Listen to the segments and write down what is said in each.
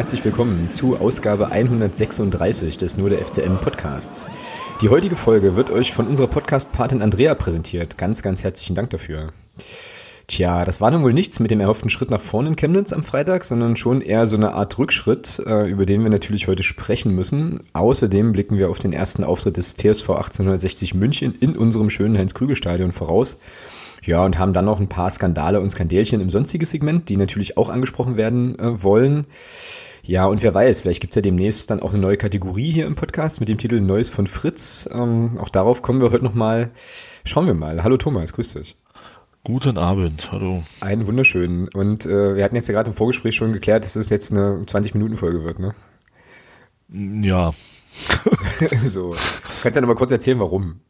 herzlich willkommen zu Ausgabe 136 des Nur der FCM Podcasts. Die heutige Folge wird euch von unserer Podcast-Patin Andrea präsentiert. Ganz, ganz herzlichen Dank dafür. Tja, das war nun wohl nichts mit dem erhofften Schritt nach vorne in Chemnitz am Freitag, sondern schon eher so eine Art Rückschritt, äh, über den wir natürlich heute sprechen müssen. Außerdem blicken wir auf den ersten Auftritt des TSV 1860 München in unserem schönen Heinz-Krügel-Stadion voraus. Ja, und haben dann noch ein paar Skandale und Skandälchen im sonstigen Segment, die natürlich auch angesprochen werden äh, wollen. Ja, und wer weiß, vielleicht gibt's ja demnächst dann auch eine neue Kategorie hier im Podcast mit dem Titel Neues von Fritz. Ähm, auch darauf kommen wir heute nochmal. Schauen wir mal. Hallo Thomas, grüß dich. Guten Abend, hallo. Einen wunderschönen. Und äh, wir hatten jetzt ja gerade im Vorgespräch schon geklärt, dass es jetzt eine 20-Minuten-Folge wird, ne? Ja. so. Du kannst ja nochmal kurz erzählen, warum.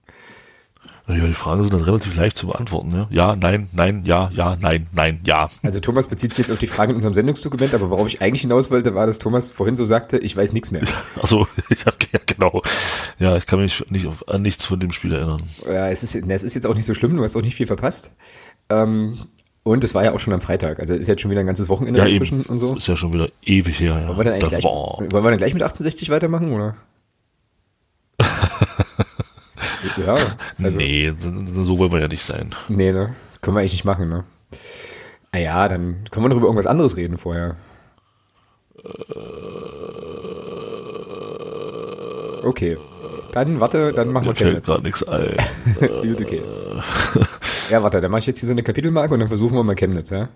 Naja, die Fragen sind dann relativ leicht zu beantworten. Ne? Ja, nein, nein, ja, ja, nein, nein, ja. Also Thomas bezieht sich jetzt auf die Frage in unserem Sendungsdokument, aber worauf ich eigentlich hinaus wollte, war, dass Thomas vorhin so sagte, ich weiß nichts mehr. Also ich habe ja genau. Ja, ich kann mich nicht auf, an nichts von dem Spiel erinnern. Ja, es ist, es ist jetzt auch nicht so schlimm, du hast auch nicht viel verpasst. Ähm, und es war ja auch schon am Freitag, also ist jetzt schon wieder ein ganzes Wochenende Ja, dazwischen eben. und so. Ist ja schon wieder ewig her. Ja. Wollen wir dann gleich, wollen wir dann gleich mit 1860 weitermachen, oder? ja, also, nee, so wollen wir ja nicht sein. nee, ne? Können wir eigentlich nicht machen, ne? Ah ja, dann können wir noch über irgendwas anderes reden vorher. Okay. Dann warte, dann machen wir Mir Chemnitz. gerade nichts ein. Gut, okay. Ja, warte, dann mache ich jetzt hier so eine Kapitelmarke und dann versuchen wir mal Chemnitz, ja?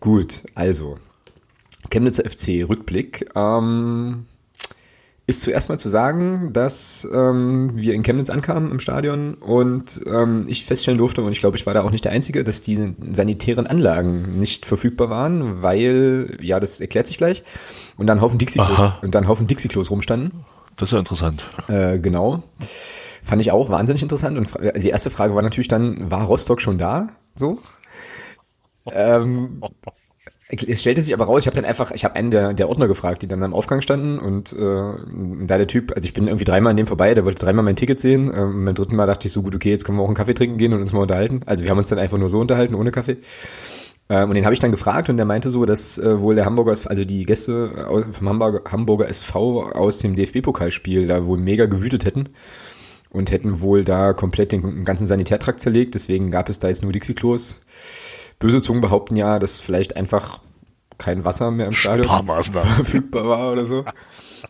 Gut, also. Chemnitzer FC Rückblick. Ähm, ist zuerst mal zu sagen, dass ähm, wir in Chemnitz ankamen im Stadion und ähm, ich feststellen durfte, und ich glaube, ich war da auch nicht der Einzige, dass die sanitären Anlagen nicht verfügbar waren, weil, ja, das erklärt sich gleich, und dann Haufen Dixie-Klos und dann Haufen Dixie-Klos rumstanden. Das ist ja interessant. Äh, genau. Fand ich auch wahnsinnig interessant. Und also die erste Frage war natürlich dann, war Rostock schon da? So? Ähm, es stellte sich aber raus, ich habe dann einfach, ich habe einen der, der Ordner gefragt, die dann am Aufgang standen und äh, da der Typ, also ich bin irgendwie dreimal an dem vorbei, der wollte dreimal mein Ticket sehen. Ähm, beim dritten Mal dachte ich so, gut, okay, jetzt können wir auch einen Kaffee trinken gehen und uns mal unterhalten. Also wir haben uns dann einfach nur so unterhalten, ohne Kaffee. Ähm, und den habe ich dann gefragt und der meinte so, dass äh, wohl der Hamburger, also die Gäste vom Hamburger, Hamburger SV aus dem DFB-Pokalspiel da wohl mega gewütet hätten und hätten wohl da komplett den ganzen Sanitärtrakt zerlegt. Deswegen gab es da jetzt nur Dixie-Klos. Böse Zungen behaupten ja, dass vielleicht einfach kein Wasser mehr im Stadion verfügbar war oder so.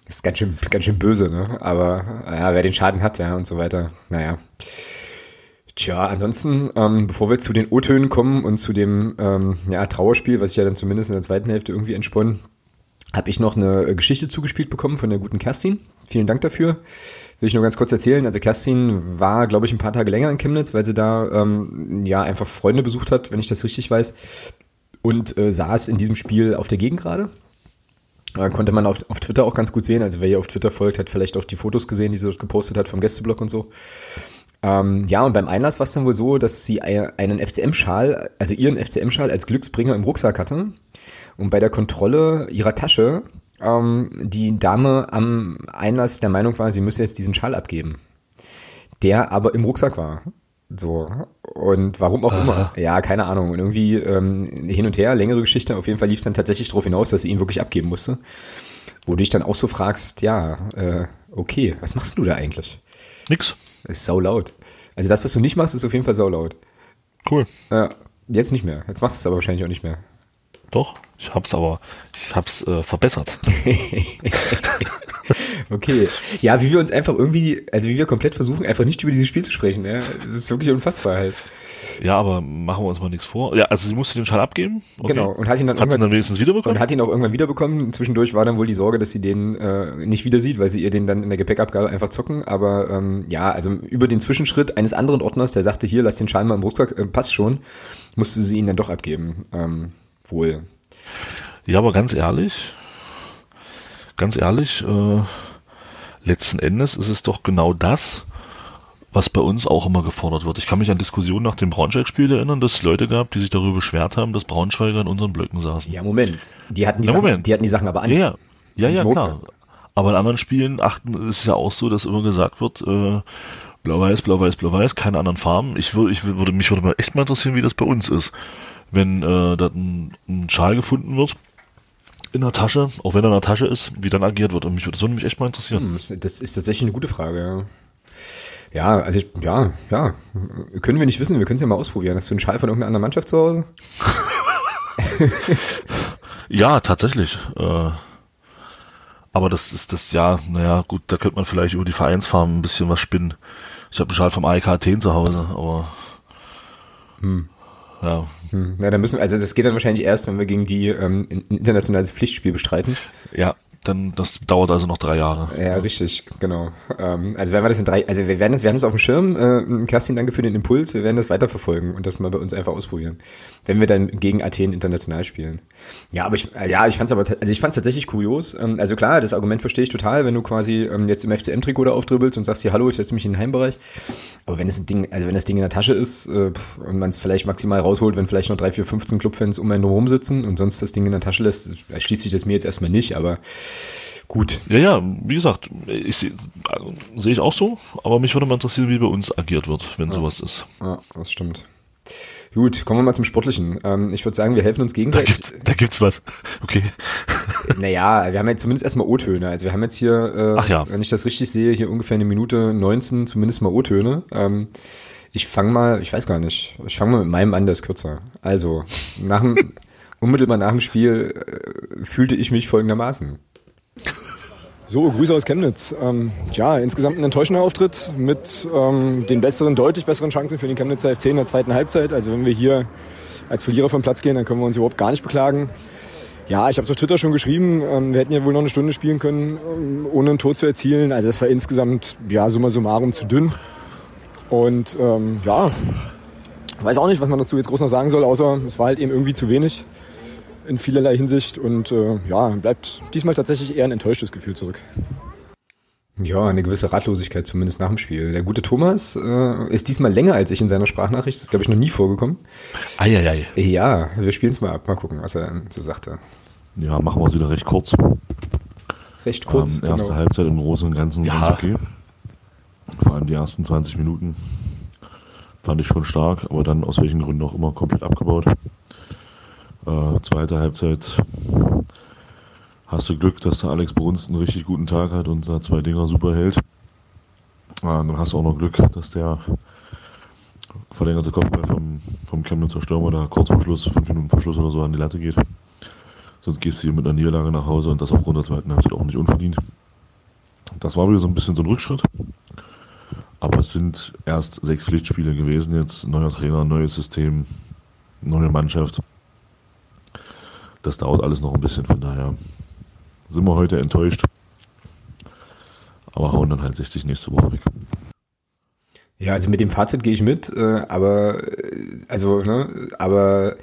Das ist ganz schön, ganz schön böse, ne? Aber ja, wer den Schaden hat, ja, und so weiter. Naja. Tja, ansonsten, ähm, bevor wir zu den O-Tönen kommen und zu dem ähm, ja, Trauerspiel, was ich ja dann zumindest in der zweiten Hälfte irgendwie entsponnen, habe ich noch eine Geschichte zugespielt bekommen von der guten Kerstin. Vielen Dank dafür. Will ich nur ganz kurz erzählen. Also Kerstin war, glaube ich, ein paar Tage länger in Chemnitz, weil sie da ähm, ja einfach Freunde besucht hat, wenn ich das richtig weiß. Und äh, saß in diesem Spiel auf der Gegend gerade. Äh, konnte man auf, auf Twitter auch ganz gut sehen. Also wer ihr auf Twitter folgt, hat vielleicht auch die Fotos gesehen, die sie dort gepostet hat vom Gästeblock und so. Ähm, ja, und beim Einlass war es dann wohl so, dass sie ein- einen FCM-Schal, also ihren FCM-Schal als Glücksbringer im Rucksack hatte. Und bei der Kontrolle ihrer Tasche ähm, die Dame am Einlass der Meinung war, sie müsse jetzt diesen Schal abgeben. Der aber im Rucksack war. So. Und warum auch immer. Ja, keine Ahnung. Und irgendwie ähm, hin und her, längere Geschichte. Auf jeden Fall lief es dann tatsächlich darauf hinaus, dass sie ihn wirklich abgeben musste. Wo du dich dann auch so fragst, ja, äh, okay, was machst du da eigentlich? Nix. Das ist saulaut. Also das, was du nicht machst, ist auf jeden Fall saulaut. Cool. Ja, jetzt nicht mehr. Jetzt machst du es aber wahrscheinlich auch nicht mehr. Doch. Ich hab's aber, ich hab's äh, verbessert. Okay. Ja, wie wir uns einfach irgendwie, also wie wir komplett versuchen, einfach nicht über dieses Spiel zu sprechen. Ja, das ist wirklich unfassbar halt. Ja, aber machen wir uns mal nichts vor. Ja, also sie musste den Schal abgeben. Okay. Genau. Und hat ihn dann Hat irgendwann dann wenigstens wiederbekommen? und hat ihn auch irgendwann wiederbekommen. Zwischendurch war dann wohl die Sorge, dass sie den äh, nicht wieder sieht, weil sie ihr den dann in der Gepäckabgabe einfach zocken. Aber ähm, ja, also über den Zwischenschritt eines anderen Ordners, der sagte, hier, lass den Schal mal im Rucksack, äh, passt schon, musste sie ihn dann doch abgeben. Ähm, wohl. Ja, aber ganz ehrlich, ganz ehrlich, äh, letzten Endes ist es doch genau das, was bei uns auch immer gefordert wird. Ich kann mich an Diskussionen nach dem Braunschweig-Spiel erinnern, dass es Leute gab, die sich darüber beschwert haben, dass Braunschweiger in unseren Blöcken saßen. Ja, Moment. Die hatten die, Na, Sachen, Moment. Die hatten die Sachen aber an. Ja, ja, ja, ja klar. Aber in anderen Spielen achten ist es ja auch so, dass immer gesagt wird, äh, blau-weiß, blau-weiß, blau-weiß, keine anderen Farben. Ich würde, ich würde, mich würde mal echt mal interessieren, wie das bei uns ist. Wenn äh, da ein, ein Schal gefunden wird, in der Tasche, auch wenn er in der Tasche ist, wie dann agiert wird. Und mich würde das mich echt mal interessieren. Hm, das ist tatsächlich eine gute Frage, ja. Ja, also ich, ja, ja. Können wir nicht wissen, wir können es ja mal ausprobieren. Hast du einen Schal von irgendeiner anderen Mannschaft zu Hause? ja, tatsächlich. Äh, aber das ist das, ja, naja, gut, da könnte man vielleicht über die Vereinsfarm ein bisschen was spinnen. Ich habe einen Schal vom AEK Athen zu Hause, aber hm. Ja. Hm. Na, dann müssen wir, also das geht dann wahrscheinlich erst, wenn wir gegen die ähm, ein internationales Pflichtspiel bestreiten. Ja, dann das dauert also noch drei Jahre. Ja, richtig, genau. Ähm, also werden wir das in drei, also wir werden das, wir haben das auf dem Schirm. Äh, Kerstin, danke für den Impuls. Wir werden das weiterverfolgen und das mal bei uns einfach ausprobieren, wenn wir dann gegen Athen international spielen. Ja, aber ich, ja, ich fand's aber, also ich fand's tatsächlich kurios. Ähm, also klar, das Argument verstehe ich total, wenn du quasi ähm, jetzt im FCM-Trikot da aufdribbelst und sagst hier, hallo, ich setze mich in den Heimbereich. Aber wenn es ein Ding, also wenn das Ding in der Tasche ist äh, und man es vielleicht maximal rausholt, wenn vielleicht noch drei, vier, 15 Clubfans um einen rum sitzen und sonst das Ding in der Tasche lässt, schließt sich das mir jetzt erstmal nicht, aber gut. Ja, ja, wie gesagt, ich sehe also, seh ich auch so, aber mich würde mal interessieren, wie bei uns agiert wird, wenn ja. sowas ist. Ja, das stimmt. Gut, kommen wir mal zum Sportlichen. Ähm, ich würde sagen, wir helfen uns gegenseitig. Da, gibt, da gibt's was. Okay. Naja, wir haben jetzt zumindest erstmal O-Töne. Also wir haben jetzt hier, äh, Ach ja. wenn ich das richtig sehe, hier ungefähr eine Minute 19 zumindest mal O-Töne. Ähm, ich fange mal, ich weiß gar nicht, ich fange mal mit meinem an, der ist kürzer. Also, nach dem, unmittelbar nach dem Spiel äh, fühlte ich mich folgendermaßen. So, Grüße aus Chemnitz. Ähm, ja, insgesamt ein enttäuschender Auftritt mit ähm, den besseren, deutlich besseren Chancen für den Chemnitzer FC in der zweiten Halbzeit. Also wenn wir hier als Verlierer vom Platz gehen, dann können wir uns überhaupt gar nicht beklagen. Ja, ich habe es auf Twitter schon geschrieben. Ähm, wir hätten ja wohl noch eine Stunde spielen können, ähm, ohne ein Tor zu erzielen. Also es war insgesamt, ja, summa summarum zu dünn. Und ähm, ja, weiß auch nicht, was man dazu jetzt groß noch sagen soll, außer es war halt eben irgendwie zu wenig in vielerlei Hinsicht und äh, ja, bleibt diesmal tatsächlich eher ein enttäuschtes Gefühl zurück. Ja, eine gewisse Ratlosigkeit zumindest nach dem Spiel. Der gute Thomas äh, ist diesmal länger als ich in seiner Sprachnachricht. Das ist, glaube ich, noch nie vorgekommen. Eieiei. Ja, wir spielen es mal ab. Mal gucken, was er dann so sagte. Ja, machen wir es wieder recht kurz. Recht kurz, ähm, Erste genau. Halbzeit im Großen und Ganzen ja. ganz okay. Vor allem die ersten 20 Minuten fand ich schon stark, aber dann aus welchen Gründen auch immer komplett abgebaut. Äh, zweite Halbzeit hast du Glück, dass der Alex Brunst einen richtig guten Tag hat und da zwei Dinger super hält. Äh, dann hast du auch noch Glück, dass der verlängerte Kopfball vom, vom Chemnitzer Stürmer da kurz vor Schluss, fünf Minuten vor Schluss oder so an die Latte geht. Sonst gehst du hier mit einer Niederlage nach Hause und das aufgrund der zweiten Halbzeit auch nicht unverdient. Das war wieder so ein bisschen so ein Rückschritt. Aber es sind erst sechs Pflichtspiele gewesen jetzt. Neuer Trainer, neues System, neue Mannschaft das dauert alles noch ein bisschen, von daher sind wir heute enttäuscht. Aber hauen dann halt 60 nächste Woche weg. Ja, also mit dem Fazit gehe ich mit, äh, aber äh, also, ne, aber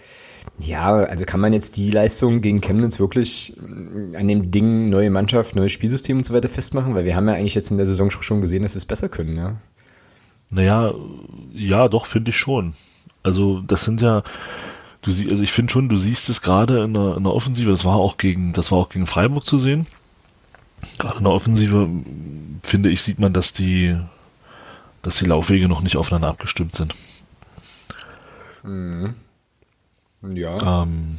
ja, also kann man jetzt die Leistung gegen Chemnitz wirklich äh, an dem Ding neue Mannschaft, neues Spielsystem und so weiter festmachen? Weil wir haben ja eigentlich jetzt in der Saison schon gesehen, dass sie es besser können, ja. Naja, ja, doch, finde ich schon. Also, das sind ja, du sie, also ich finde schon, du siehst es gerade in der, in der Offensive, das war auch gegen, das war auch gegen Freiburg zu sehen. Gerade in der Offensive, finde ich, sieht man, dass die, dass die Laufwege noch nicht aufeinander abgestimmt sind. Mhm. Ja. Ähm,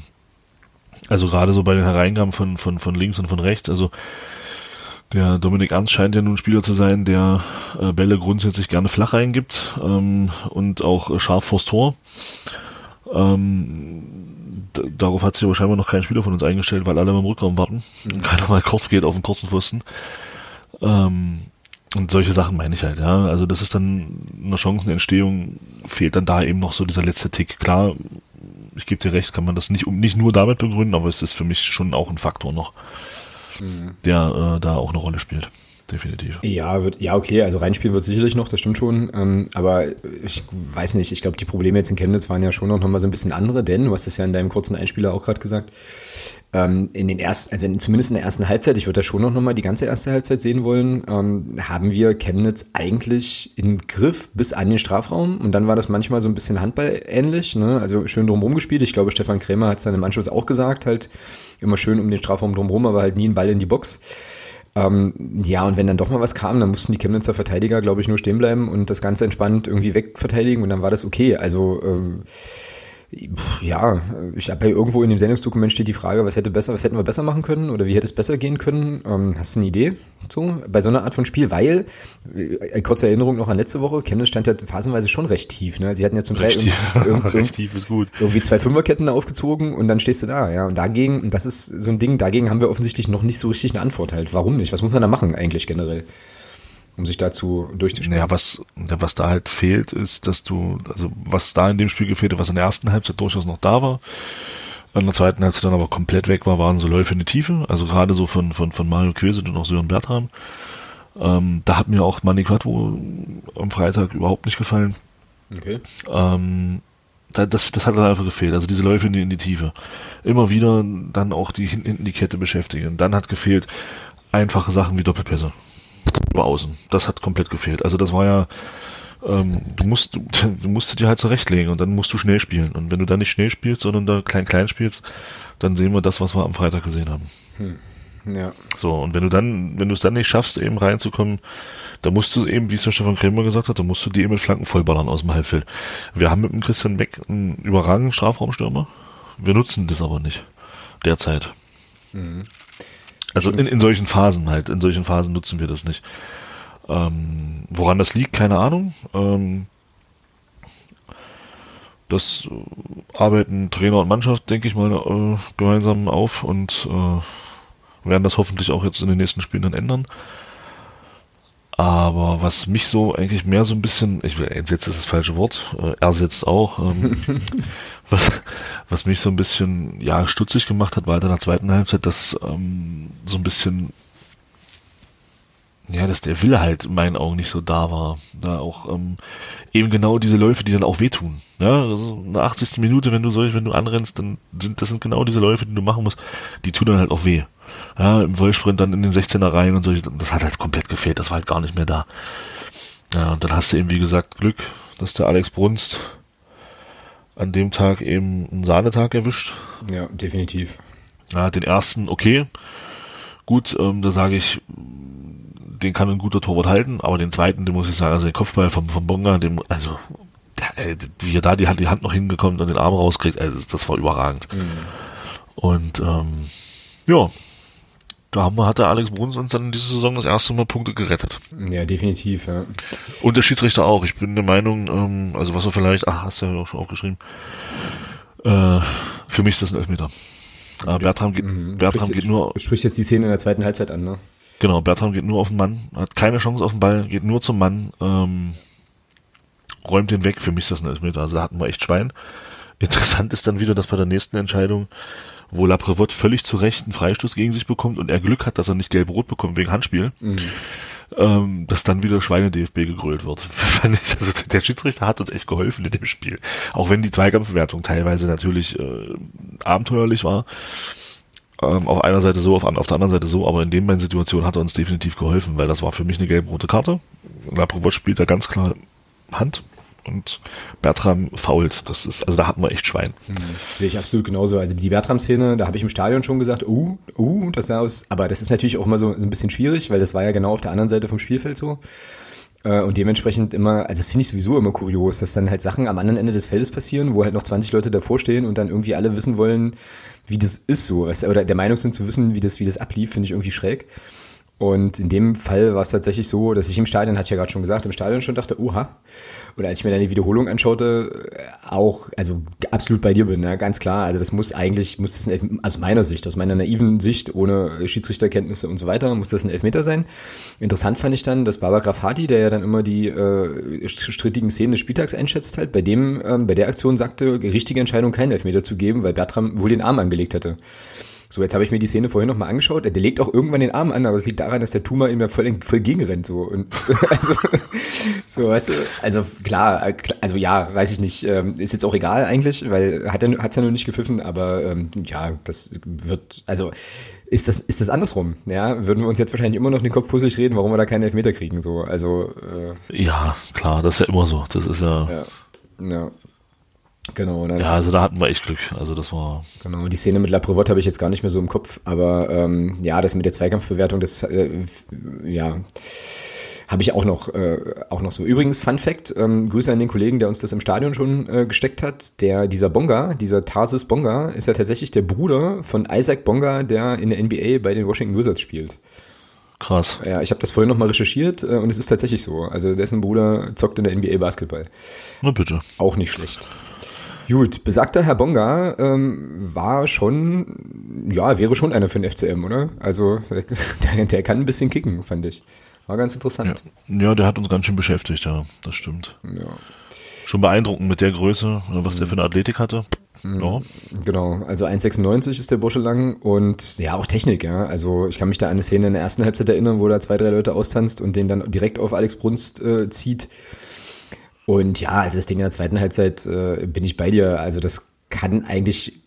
also gerade so bei den Hereingaben von, von, von links und von rechts, also der Dominik Ernst scheint ja nun ein Spieler zu sein, der äh, Bälle grundsätzlich gerne flach reingibt ähm, und auch äh, scharf vors Tor. Ähm, darauf hat sich aber scheinbar noch kein Spieler von uns eingestellt, weil alle im Rückraum warten und keiner mal kurz geht auf den kurzen Pfosten. Ähm, und solche Sachen meine ich halt, ja. Also das ist dann eine Chancenentstehung, fehlt dann da eben noch so dieser letzte Tick. Klar, ich gebe dir recht, kann man das nicht, nicht nur damit begründen, aber es ist für mich schon auch ein Faktor noch, mhm. der äh, da auch eine Rolle spielt definitiv. Ja, wird, ja, okay, also reinspielen wird sicherlich noch, das stimmt schon. Ähm, aber ich weiß nicht, ich glaube, die Probleme jetzt in Chemnitz waren ja schon noch mal so ein bisschen andere, denn du hast es ja in deinem kurzen Einspieler auch gerade gesagt. Ähm, in den ersten, also in, zumindest in der ersten Halbzeit, ich würde da schon noch, mal die ganze erste Halbzeit sehen wollen, ähm, haben wir Chemnitz eigentlich im Griff bis an den Strafraum und dann war das manchmal so ein bisschen Handball ähnlich, ne? also schön drumherum gespielt. Ich glaube, Stefan Krämer hat es dann im Anschluss auch gesagt, halt immer schön um den Strafraum drumherum, aber halt nie einen Ball in die Box. Ähm, ja, und wenn dann doch mal was kam, dann mussten die Chemnitzer Verteidiger, glaube ich, nur stehen bleiben und das Ganze entspannt irgendwie wegverteidigen und dann war das okay. Also ähm, Ja, ich habe ja irgendwo in dem Sendungsdokument steht die Frage, was hätte besser, was hätten wir besser machen können oder wie hätte es besser gehen können? Ähm, hast du eine Idee so bei so einer Art von Spiel? Weil äh, kurze Erinnerung noch an letzte Woche, Chemnitz stand ja phasenweise schon recht tief. Ne? Sie hatten ja zum Teil Richtig, irgendwie, recht tief ist gut. irgendwie zwei Fünferketten aufgezogen und dann stehst du da, ja. Und dagegen, und das ist so ein Ding, dagegen haben wir offensichtlich noch nicht so richtig eine Antwort halt. Warum nicht? Was muss man da machen eigentlich generell? Um sich dazu durchzuspielen. Ja, was, ja, was da halt fehlt, ist, dass du, also was da in dem Spiel gefehlt hat, was in der ersten Halbzeit durchaus noch da war, in der zweiten Halbzeit dann aber komplett weg war, waren so Läufe in die Tiefe, also gerade so von, von, von Mario Quese und auch Sören Bertram. Ähm, da hat mir auch Manny Quattro am Freitag überhaupt nicht gefallen. Okay. Ähm, das, das hat dann einfach gefehlt. Also diese Läufe in die, in die Tiefe. Immer wieder dann auch die hinten die Kette beschäftigen. Dann hat gefehlt einfache Sachen wie Doppelpässe über außen. Das hat komplett gefehlt. Also das war ja, ähm, du musst, du, du musst dir halt zurechtlegen und dann musst du schnell spielen. Und wenn du dann nicht schnell spielst, sondern da klein klein spielst, dann sehen wir das, was wir am Freitag gesehen haben. Hm. Ja. So, und wenn du dann, wenn du es dann nicht schaffst, eben reinzukommen, da musst du eben, wie es der Stefan Krämer gesagt hat, da musst du die eben mit Flanken vollballern aus dem Halbfeld. Wir haben mit dem Christian Beck einen überragenden Strafraumstürmer. Wir nutzen das aber nicht. Derzeit. Mhm. Also in, in solchen Phasen halt, in solchen Phasen nutzen wir das nicht. Ähm, woran das liegt, keine Ahnung. Ähm, das arbeiten Trainer und Mannschaft, denke ich mal, äh, gemeinsam auf und äh, werden das hoffentlich auch jetzt in den nächsten Spielen dann ändern. Aber was mich so eigentlich mehr so ein bisschen, ich will, entsetzt ist das falsche Wort, äh, ersetzt auch, ähm, was, was mich so ein bisschen, ja, stutzig gemacht hat, war halt in der zweiten Halbzeit, dass ähm, so ein bisschen, ja, dass der Wille halt in meinen Augen nicht so da war. Da auch ähm, eben genau diese Läufe, die dann auch wehtun. Ja, also in der 80. Minute, wenn du solch, wenn du anrennst, dann sind das sind genau diese Läufe, die du machen musst, die tun dann halt auch weh ja, im Vollsprint dann in den 16er Reihen und so, das hat halt komplett gefehlt, das war halt gar nicht mehr da. Ja, und dann hast du eben, wie gesagt, Glück, dass der Alex Brunst an dem Tag eben einen Sahnetag erwischt. Ja, definitiv. Ja, den ersten, okay, gut, ähm, da sage ich, den kann ein guter Torwart halten, aber den zweiten, den muss ich sagen, also den Kopfball vom, vom Bonga, dem, also, der, äh, wie er da die, die Hand noch hingekommen und den Arm rauskriegt, also, das war überragend. Mhm. Und, ähm, ja, da haben wir, hat der Alex Bruns uns dann in dieser Saison das erste Mal Punkte gerettet. Ja, definitiv, ja. Und der Schiedsrichter auch. Ich bin der Meinung, ähm, also was er vielleicht, ach, hast du ja auch schon aufgeschrieben, äh, für mich ist das ein Elfmeter. Aber Bertram geht, mhm. Bertram geht nur. Du sprichst jetzt die Szene in der zweiten Halbzeit an, ne? Genau, Bertram geht nur auf den Mann, hat keine Chance auf den Ball, geht nur zum Mann, ähm, räumt den weg. Für mich ist das ein Elfmeter. Also da hatten wir echt Schwein. Interessant ist dann wieder, dass bei der nächsten Entscheidung wo Laprevot völlig zu Recht einen Freistoß gegen sich bekommt und er Glück hat, dass er nicht gelb-rot bekommt wegen Handspiel. Mhm. Ähm, dass dann wieder Schweine-DFB gegrölt wird. also der Schiedsrichter hat uns echt geholfen in dem Spiel. Auch wenn die Zweikampfbewertung teilweise natürlich äh, abenteuerlich war. Ähm, auf einer Seite so, auf, auf der anderen Seite so, aber in den beiden Situationen hat er uns definitiv geholfen, weil das war für mich eine gelb-rote Karte. Laprevot spielt da ganz klar Hand und Bertram fault. Das ist, also da hatten wir echt Schwein. Mhm. Sehe ich absolut genauso. Also die Bertram-Szene, da habe ich im Stadion schon gesagt, uh, uh, das sah aus, aber das ist natürlich auch immer so, so ein bisschen schwierig, weil das war ja genau auf der anderen Seite vom Spielfeld so. Äh, und dementsprechend immer, also das finde ich sowieso immer kurios, dass dann halt Sachen am anderen Ende des Feldes passieren, wo halt noch 20 Leute davor stehen und dann irgendwie alle wissen wollen, wie das ist so, oder der Meinung sind zu wissen, wie das, wie das ablief, finde ich irgendwie schräg. Und in dem Fall war es tatsächlich so, dass ich im Stadion, hatte ich ja gerade schon gesagt, im Stadion schon dachte, oha. Und als ich mir dann die Wiederholung anschaute, äh, auch, also absolut bei dir bin, ja, ganz klar. Also das muss eigentlich, muss das ein aus meiner Sicht, aus meiner naiven Sicht, ohne Schiedsrichterkenntnisse und so weiter, muss das ein Elfmeter sein. Interessant fand ich dann, dass Baba Grafati, der ja dann immer die äh, strittigen Szenen des Spieltags einschätzt halt, bei dem, ähm, bei der Aktion sagte, richtige Entscheidung, keinen Elfmeter zu geben, weil Bertram wohl den Arm angelegt hätte. So, jetzt habe ich mir die Szene vorhin nochmal angeschaut. Der legt auch irgendwann den Arm an, aber es liegt daran, dass der Tuma ihm ja voll, voll gegenrennt. So. Und, also, so, weißt du, also klar, also ja, weiß ich nicht, ähm, ist jetzt auch egal eigentlich, weil hat er hat's ja nur nicht gepfiffen, aber ähm, ja, das wird, also ist das, ist das andersrum, ja? Würden wir uns jetzt wahrscheinlich immer noch den Kopf fusselig reden, warum wir da keinen Elfmeter kriegen, so, also äh, Ja, klar, das ist ja immer so. Das ist ja. Ja. ja. Genau. Ja, also da hatten wir echt Glück. Also das war. Genau, die Szene mit La Prévotte habe ich jetzt gar nicht mehr so im Kopf, aber ähm, ja, das mit der Zweikampfbewertung, das äh, ja habe ich auch noch, äh, auch noch so. Übrigens, Fun Fact, ähm, Grüße an den Kollegen, der uns das im Stadion schon äh, gesteckt hat. Der, dieser Bonga, dieser Tarsis Bonga, ist ja tatsächlich der Bruder von Isaac Bonga, der in der NBA bei den Washington Wizards spielt. Krass. Ja, ich habe das vorhin nochmal recherchiert äh, und es ist tatsächlich so. Also dessen Bruder zockt in der NBA Basketball. Na bitte. Auch nicht schlecht. Gut, besagter Herr Bonga ähm, war schon, ja, wäre schon einer für den FCM, oder? Also der, der kann ein bisschen kicken, fand ich. War ganz interessant. Ja. ja, der hat uns ganz schön beschäftigt, ja, das stimmt. Ja. Schon beeindruckend mit der Größe, was der für eine Athletik hatte. Ja. Genau, also 1,96 ist der Bursche lang und ja, auch Technik, ja. Also ich kann mich da an eine Szene in der ersten Halbzeit erinnern, wo da zwei, drei Leute austanzt und den dann direkt auf Alex Brunst äh, zieht. Und ja, also das Ding in der zweiten Halbzeit äh, bin ich bei dir. Also das kann eigentlich,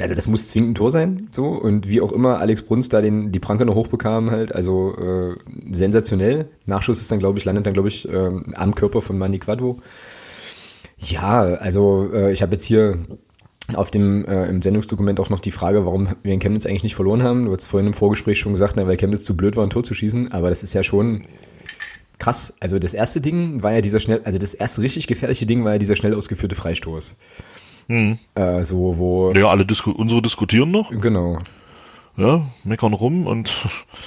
also das muss zwingend ein Tor sein, so. Und wie auch immer Alex Brunst da den, die Pranke noch hochbekam, halt, also äh, sensationell. Nachschuss ist dann, glaube ich, landet dann, glaube ich, äh, am Körper von Manny Quadvo. Ja, also äh, ich habe jetzt hier auf dem äh, im Sendungsdokument auch noch die Frage, warum wir in Chemnitz eigentlich nicht verloren haben. Du hast vorhin im Vorgespräch schon gesagt, na, weil Chemnitz zu blöd war, ein Tor zu schießen, aber das ist ja schon krass. Also das erste Ding war ja dieser schnell, also das erste richtig gefährliche Ding war ja dieser schnell ausgeführte Freistoß. Mhm. Äh, so, wo. Ja, alle Disku unsere diskutieren noch. Genau. Ja, meckern rum und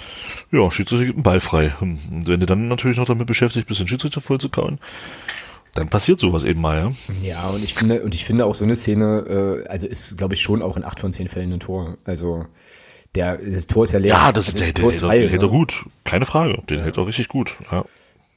ja, Schiedsrichter gibt einen Ball frei. Und wenn du dann natürlich noch damit beschäftigt bist, den Schiedsrichter voll zu kauen, dann passiert sowas eben mal, ja. Ja, und ich finde, und ich finde auch so eine Szene, äh, also ist, glaube ich, schon auch in acht von zehn Fällen ein Tor. Also der, das Tor ist ja leer. Ja, das also, ist der, Tor der, ist der, frei, den hält er ne? gut. Keine Frage. Den hält er richtig gut. Ja.